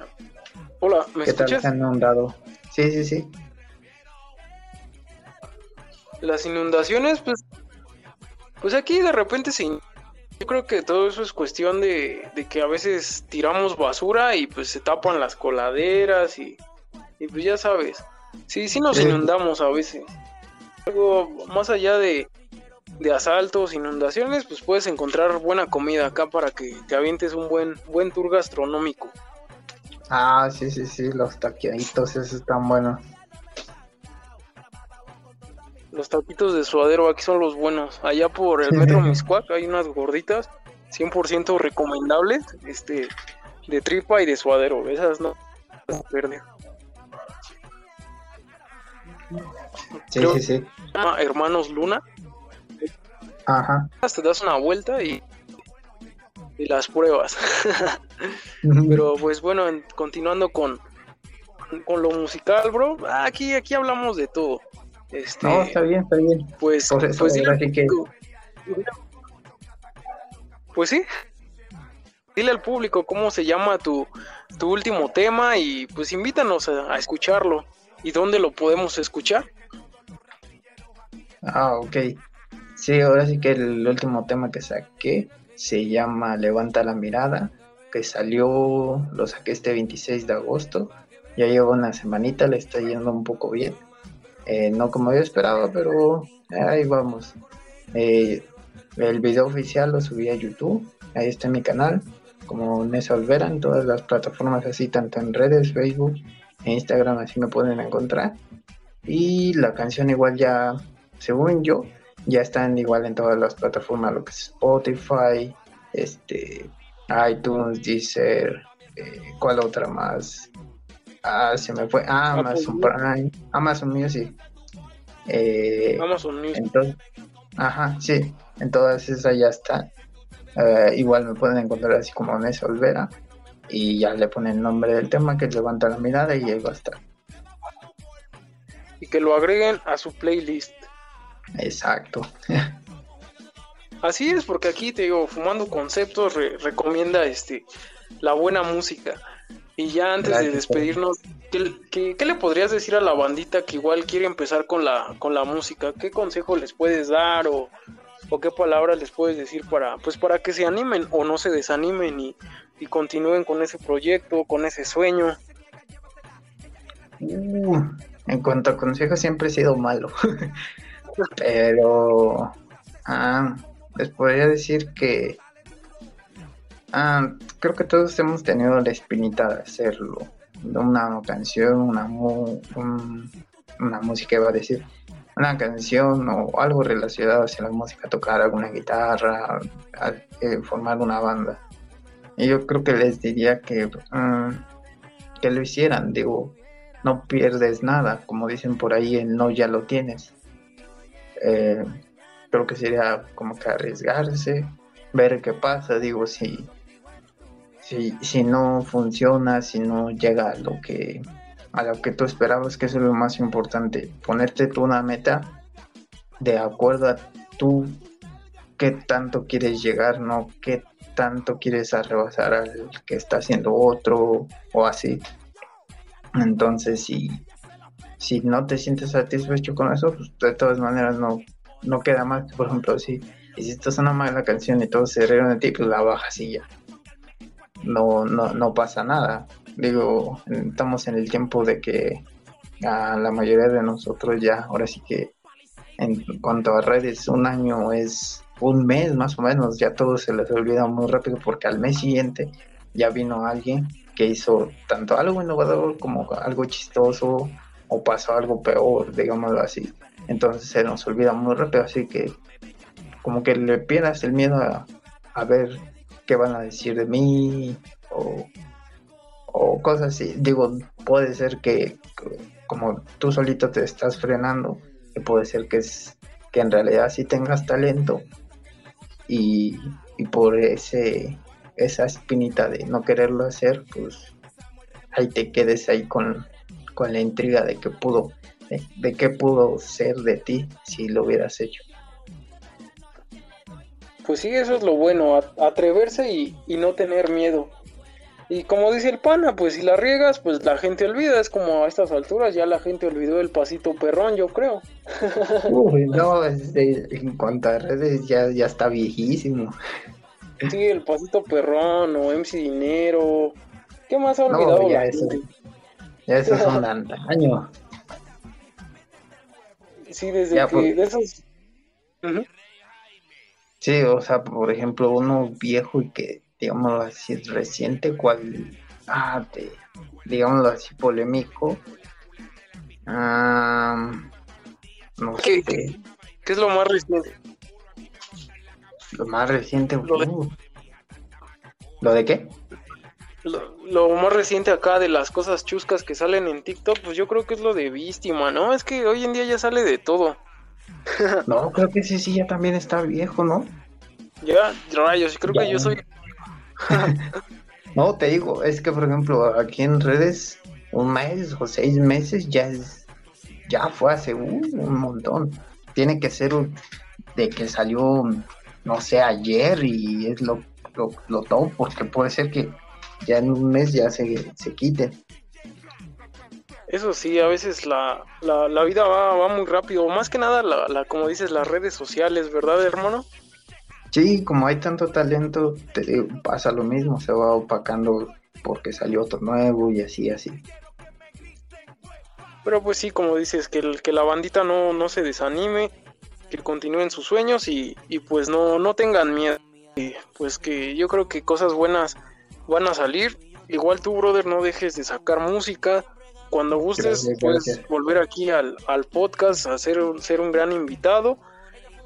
Hola, ¿me ¿Qué tal se han inundado? Sí, sí, sí. Las inundaciones, pues, pues aquí de repente se... Yo creo que todo eso es cuestión de, que a veces tiramos basura y pues se tapan las coladeras y, y pues ya sabes. Sí, sí nos inundamos a veces. Luego, más allá de, de asaltos, inundaciones, pues puedes encontrar buena comida acá para que te avientes un buen, buen tour gastronómico. Ah, sí, sí, sí, los taquiaditos, esos están buenos. Los taquitos de suadero aquí son los buenos. Allá por el metro Miscuac hay unas gorditas 100% recomendables, este, de tripa y de suadero. Esas no verde. Sí, sí, sí. Hermanos Luna. Ajá. Te das una vuelta y, y las pruebas. Pero pues bueno, continuando con, con lo musical, bro. Aquí, aquí hablamos de todo. Este, no, está bien, está bien. Pues, pues que pues sí, dile al público cómo se llama tu, tu último tema y pues invítanos a, escucharlo. ¿Y dónde lo podemos escuchar? Ah, ok. Sí, ahora sí que el último tema que saqué se llama Levanta la mirada, que salió, lo saqué este 26 de agosto. Ya llevo una semanita, le está yendo un poco bien. Eh, no como yo esperaba, pero ahí vamos. Eh, el video oficial lo subí a YouTube, ahí está en mi canal como Nessa Olvera en todas las plataformas así, tanto en redes, Facebook e Instagram, así me pueden encontrar. Y la canción igual ya, según yo, ya están igual en todas las plataformas, lo que es Spotify, este, iTunes, Deezer, eh, ¿cuál otra más? Ah, se me fue, Amazon Prime, Amazon Music. Eh, Amazon Music. Entonces, ajá, sí, en todas esas ya están. Eh, igual me pueden encontrar así como Nessa Olvera y ya le ponen el nombre del tema que levanta la mirada y ahí va a estar. Y que lo agreguen a su playlist. Exacto. Así es, porque aquí te digo, Fumando Conceptos recomienda este la buena música. Y ya antes de despedirnos, ¿qué, ¿qué, le podrías decir a la bandita que igual quiere empezar con la, con la música? ¿Qué consejo les puedes dar o, o qué palabras les puedes decir para, pues para que se animen o no se desanimen y, continúen con ese proyecto, con ese sueño? Uh, en cuanto a consejos siempre he sido malo, pero ah, les podría decir que ah, creo que todos hemos tenido la espinita de hacerlo, una canción, una, una música, iba a decir, una canción o algo relacionado hacia la música, tocar alguna guitarra, eh, formar una banda. Y yo creo que les diría que, mm, que lo hicieran, digo, no pierdes nada, como dicen por ahí, el no ya lo tienes. Eh, creo que sería como que arriesgarse, ver qué pasa, digo, si, si, si no funciona, si no llega a lo que a lo que tú esperabas, que es lo más importante. Ponerte tú una meta de acuerdo a tú qué tanto quieres llegar, no qué tanto quieres rebasar al que está haciendo otro o así. Entonces, si, si no te sientes satisfecho con eso, pues de todas maneras no, no queda más. Por ejemplo, si hiciste una mala canción y todos se rieron de ti, pues la bajas y ya. No, no, no pasa nada. Digo, estamos en el tiempo de que a la mayoría de nosotros ya, ahora sí que en cuanto a redes, un año es un mes más o menos, ya todo se les olvida muy rápido porque al mes siguiente ya vino alguien que hizo tanto algo innovador como algo chistoso o pasó algo peor, digámoslo así. Entonces se nos olvida muy rápido, así que como que le pierdas el miedo a, a ver qué van a decir de mí o o cosas así. Digo, puede ser que como tú solito te estás frenando, que puede ser que es que en realidad sí tengas talento y, por ese esa espinita de no quererlo hacer, pues ahí te quedes ahí con, con la intriga de que pudo, de, qué pudo ser de ti si lo hubieras hecho. Pues sí, eso es lo bueno, atreverse y, y no tener miedo. Y como dice el pana, pues si la riegas, pues la gente olvida. Es como a estas alturas ya la gente olvidó el pasito perrón, yo creo. Uy, no, en cuanto a redes ya, ya está viejísimo. Sí, el pasito perrón o MC Dinero. ¿Qué más ha olvidado? No, ya, eso, ya eso es un antaño. Sí, desde que de esos... Sí, o sea, por ejemplo, uno viejo y que digámoslo así, reciente, cual, ah, de, digámoslo así, polémico. no ¿Qué, sé. ¿Qué, es lo más reciente? Lo más reciente, ¿Lo de, uh, ¿Lo de qué? Lo, más reciente acá de las cosas chuscas que salen en TikTok, pues yo creo que es lo de víctima, ¿no? Es que hoy en día ya sale de todo. no, creo que sí, sí, ya también está viejo, ¿no? Ya, rayos, creo que yo soy no, te digo, es que por ejemplo aquí en redes un mes o seis meses ya es, ya fue hace un montón. Tiene que ser de que salió, no sé, ayer y es lo, lo, lo top, porque puede ser que ya en un mes ya se, se quite. Eso sí, a veces la, la, la vida va, va, muy rápido, más que nada, la, la, como dices, las redes sociales, ¿verdad, hermano? Sí, como hay tanto talento, te digo, pasa lo mismo, se va opacando porque salió otro nuevo y así, así. Pero pues sí, como dices, que, el, que la bandita no, no se desanime, que continúen sus sueños y, y pues no, no tengan miedo. Y pues que yo creo que cosas buenas van a salir. Igual tú, brother, no dejes de sacar música. Cuando gustes, gracias, puedes gracias. volver aquí al, al podcast a ser, ser un gran invitado.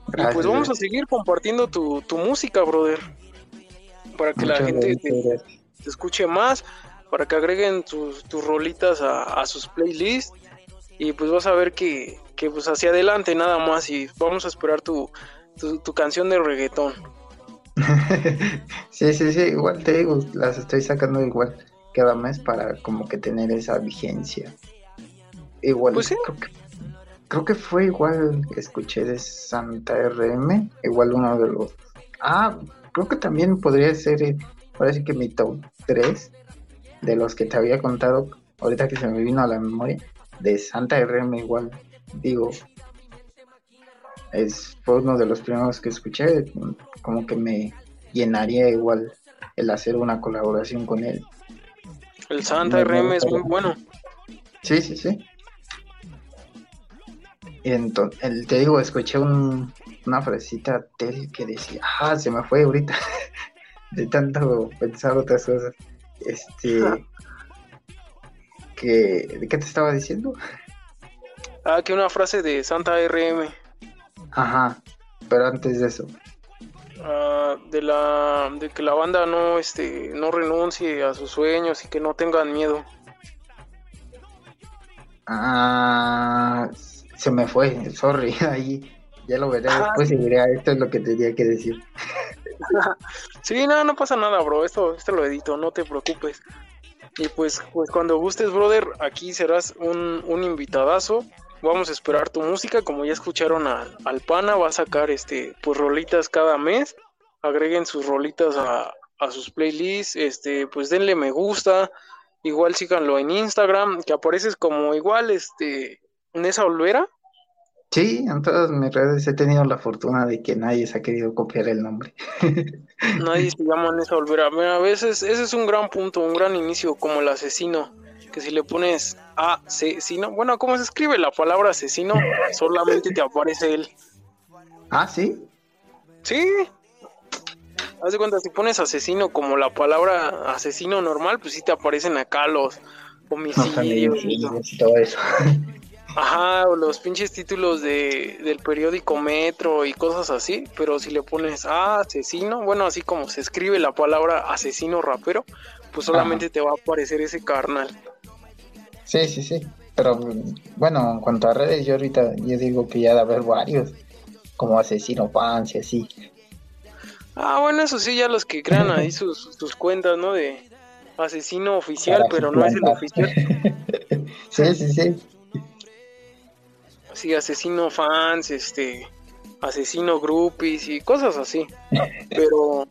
Gracias. Y pues vamos a seguir compartiendo tu, tu música, brother. Para que Muchas la gente te, te, escuche más, para que agreguen tus, tus rolitas a, a, sus playlists. Y pues vas a ver que, que pues hacia adelante nada más. Y vamos a esperar tu, tu, tu canción de reggaetón. sí, sí, sí, igual te digo, las estoy sacando igual cada mes para como que tener esa vigencia. Igual, pues sí. creo, que, creo que fue igual que escuché de Santa RM, igual uno de los... Ah, creo que también podría ser, parece que mi top 3 de los que te había contado, ahorita que se me vino a la memoria, de Santa RM igual, digo, es, fue uno de los primeros que escuché, como que me llenaría igual el hacer una colaboración con él. El Santa RM es muy bueno. Sí, sí, sí. Entonces, el, te digo, escuché un, una frasecita de él que decía, ah, se me fue ahorita, de tanto pensar otras cosas. Este, que, ¿de qué te estaba diciendo? Ah, que una frase de Santa RM. Ajá, pero antes de eso. Uh, de la de que la banda no este no renuncie a sus sueños y que no tengan miedo. Ah, se me fue, sorry, ahí ya lo veré ah, después y diré, esto es lo que tenía que decir. sí, no, no pasa nada, bro, esto, esto lo edito, no te preocupes. Y pues, pues cuando gustes, brother, aquí serás un, un invitadazo vamos a esperar tu música, como ya escucharon a, al pana, va a sacar este pues rolitas cada mes, agreguen sus rolitas a, a, sus playlists, este, pues denle me gusta, igual síganlo en Instagram, que apareces como igual, este, Nesa Olvera. Sí, en todas mis redes he tenido la fortuna de que nadie se ha querido copiar el nombre. nadie se llama Nesa Olvera. a veces ese es un gran punto, un gran inicio, como el asesino que si le pones asesino, bueno, ¿cómo se escribe la palabra asesino? Solamente te aparece él. Ah, sí. Sí. Haz de cuenta, si pones asesino como la palabra asesino normal, pues sí te aparecen acá los homicidios y todo eso. Ajá, o los pinches títulos de, del periódico Metro y cosas así, pero si le pones ah, asesino, bueno, así como se escribe la palabra asesino rapero, pues solamente Ajá. te va a aparecer ese carnal. Sí, sí, sí. Pero bueno, en cuanto a redes, yo ahorita yo digo que ya de haber varios, como Asesino Fans y así. Ah, bueno, eso sí, ya los que crean ahí sus, sus cuentas, ¿no? De asesino oficial, pero no es el oficial. sí, sí, sí. Sí, asesino fans, este, asesino groupies y cosas así. Pero,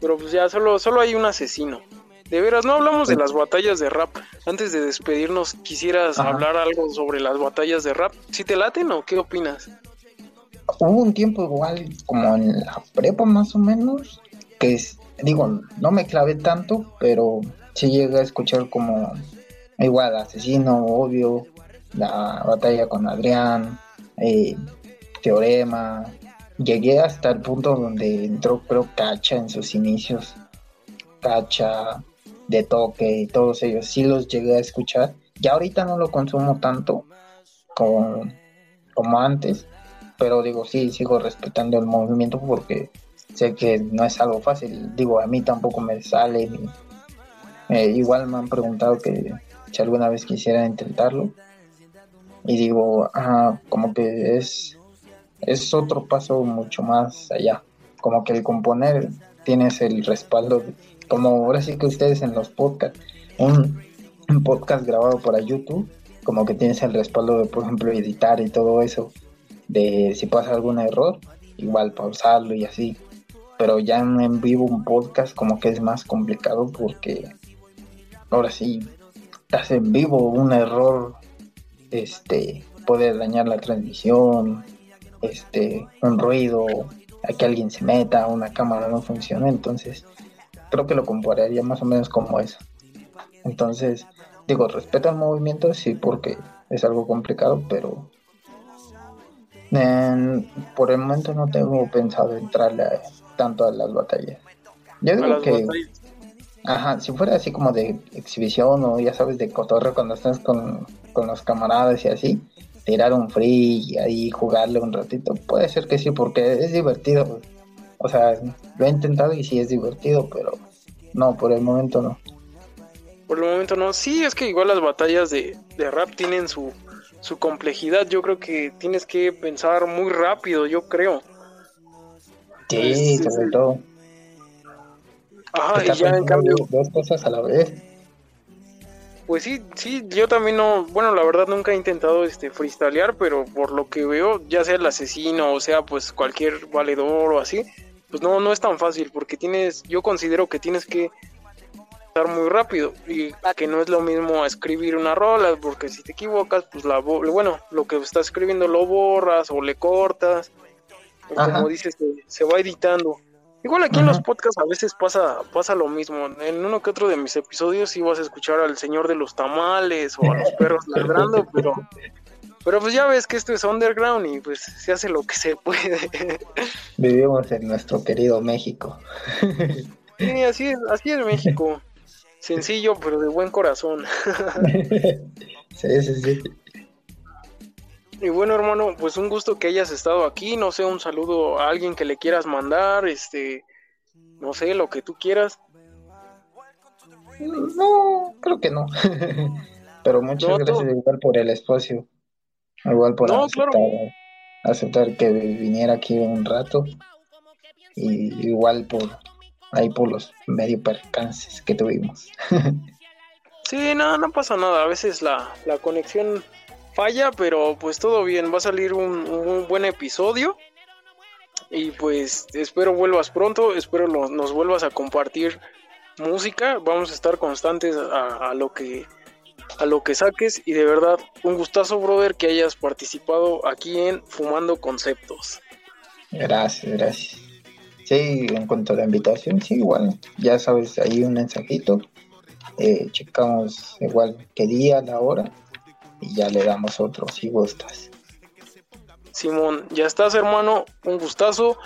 pero pues ya solo, solo hay un asesino. De veras, no hablamos de las batallas de rap. Antes de despedirnos, ¿quisieras Ajá. hablar algo sobre las batallas de rap? ¿Si te laten o qué opinas? Hubo un tiempo igual, como en la prepa más o menos, que es, digo, no me clavé tanto, pero sí llegué a escuchar como igual Asesino, obvio, la batalla con Adrián, eh, Teorema. Llegué hasta el punto donde entró, creo, Cacha en sus inicios. Cacha, de toque y todos ellos, sí los llegué a escuchar. Ya ahorita no lo consumo tanto como, como antes, pero digo, sí, sigo respetando el movimiento porque sé que no es algo fácil. Digo, a mí tampoco me sale. Eh, igual me han preguntado que si alguna vez quisiera intentarlo. Y digo, ah, como que es, es otro paso mucho más allá. Como que el componer tienes el respaldo como ahora sí que ustedes en los podcasts, un, podcast grabado para YouTube, como que tienes el respaldo de, por ejemplo, editar y todo eso, de si pasa algún error, igual pausarlo y así. Pero ya en vivo un podcast como que es más complicado porque ahora sí, estás en vivo, un error este puede dañar la transmisión, este, un ruido, a que alguien se meta, una cámara no funciona, entonces creo que lo compararía más o menos como eso. Entonces, digo, respeto el movimiento, sí, porque es algo complicado, pero por el momento no tengo pensado entrarle tanto a las batallas. Yo digo que, ajá, si fuera así como de exhibición o ya sabes, de cotorreo cuando estás con, con los camaradas y así, tirar un free y ahí jugarle un ratito, puede ser que sí, porque es divertido. O sea, lo he intentado y sí es divertido, pero no, por el momento no. Por el momento no. Sí, es que igual las batallas de, rap tienen su, su complejidad. Yo creo que tienes que pensar muy rápido, yo creo. Sí, sobre todo. Ajá, y ya en cambio. Dos cosas a la vez. Pues sí, sí, yo también no, bueno, la verdad nunca he intentado este freestylear, pero por lo que veo, ya sea el asesino o sea pues cualquier valedor o así, pues no, no es tan fácil porque tienes, yo considero que tienes que estar muy rápido y que no es lo mismo escribir una rola porque si te equivocas, pues la, bueno, lo que estás escribiendo lo borras o le cortas, o como dices, se va editando. Igual aquí en los podcasts a veces pasa, pasa lo mismo. En uno que otro de mis episodios sí vas a escuchar al señor de los tamales o a los perros ladrando, pero, pero pues ya ves que esto es underground y pues se hace lo que se puede. Vivimos en nuestro querido México. Sí, así es, así es México. Sencillo, pero de buen corazón. Sí, sí, sí. Y bueno, hermano, pues un gusto que hayas estado aquí. No sé, un saludo a alguien que le quieras mandar, este, no sé, lo que tú quieras. No, creo que no. Pero muchas gracias igual por el espacio. Igual por aceptar, que viniera aquí un rato. Y igual por ahí por los medio percances que tuvimos. sí, no, no pasa nada. A veces la, la conexión falla, pero pues todo bien, va a salir un, buen episodio. Y pues espero vuelvas pronto, espero nos vuelvas a compartir música, vamos a estar constantes a, lo que a lo que saques y de verdad un gustazo brother que hayas participado aquí en Fumando Conceptos. Gracias, gracias. Sí, en cuanto a la invitación, sí, igual, ya sabes, ahí un mensajito, eh, checamos igual qué día, la hora y ya le damos otro si gustas. Simón, ya estás hermano, un gustazo.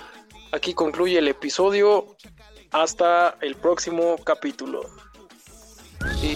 Aquí concluye el episodio. Hasta el próximo capítulo. Y...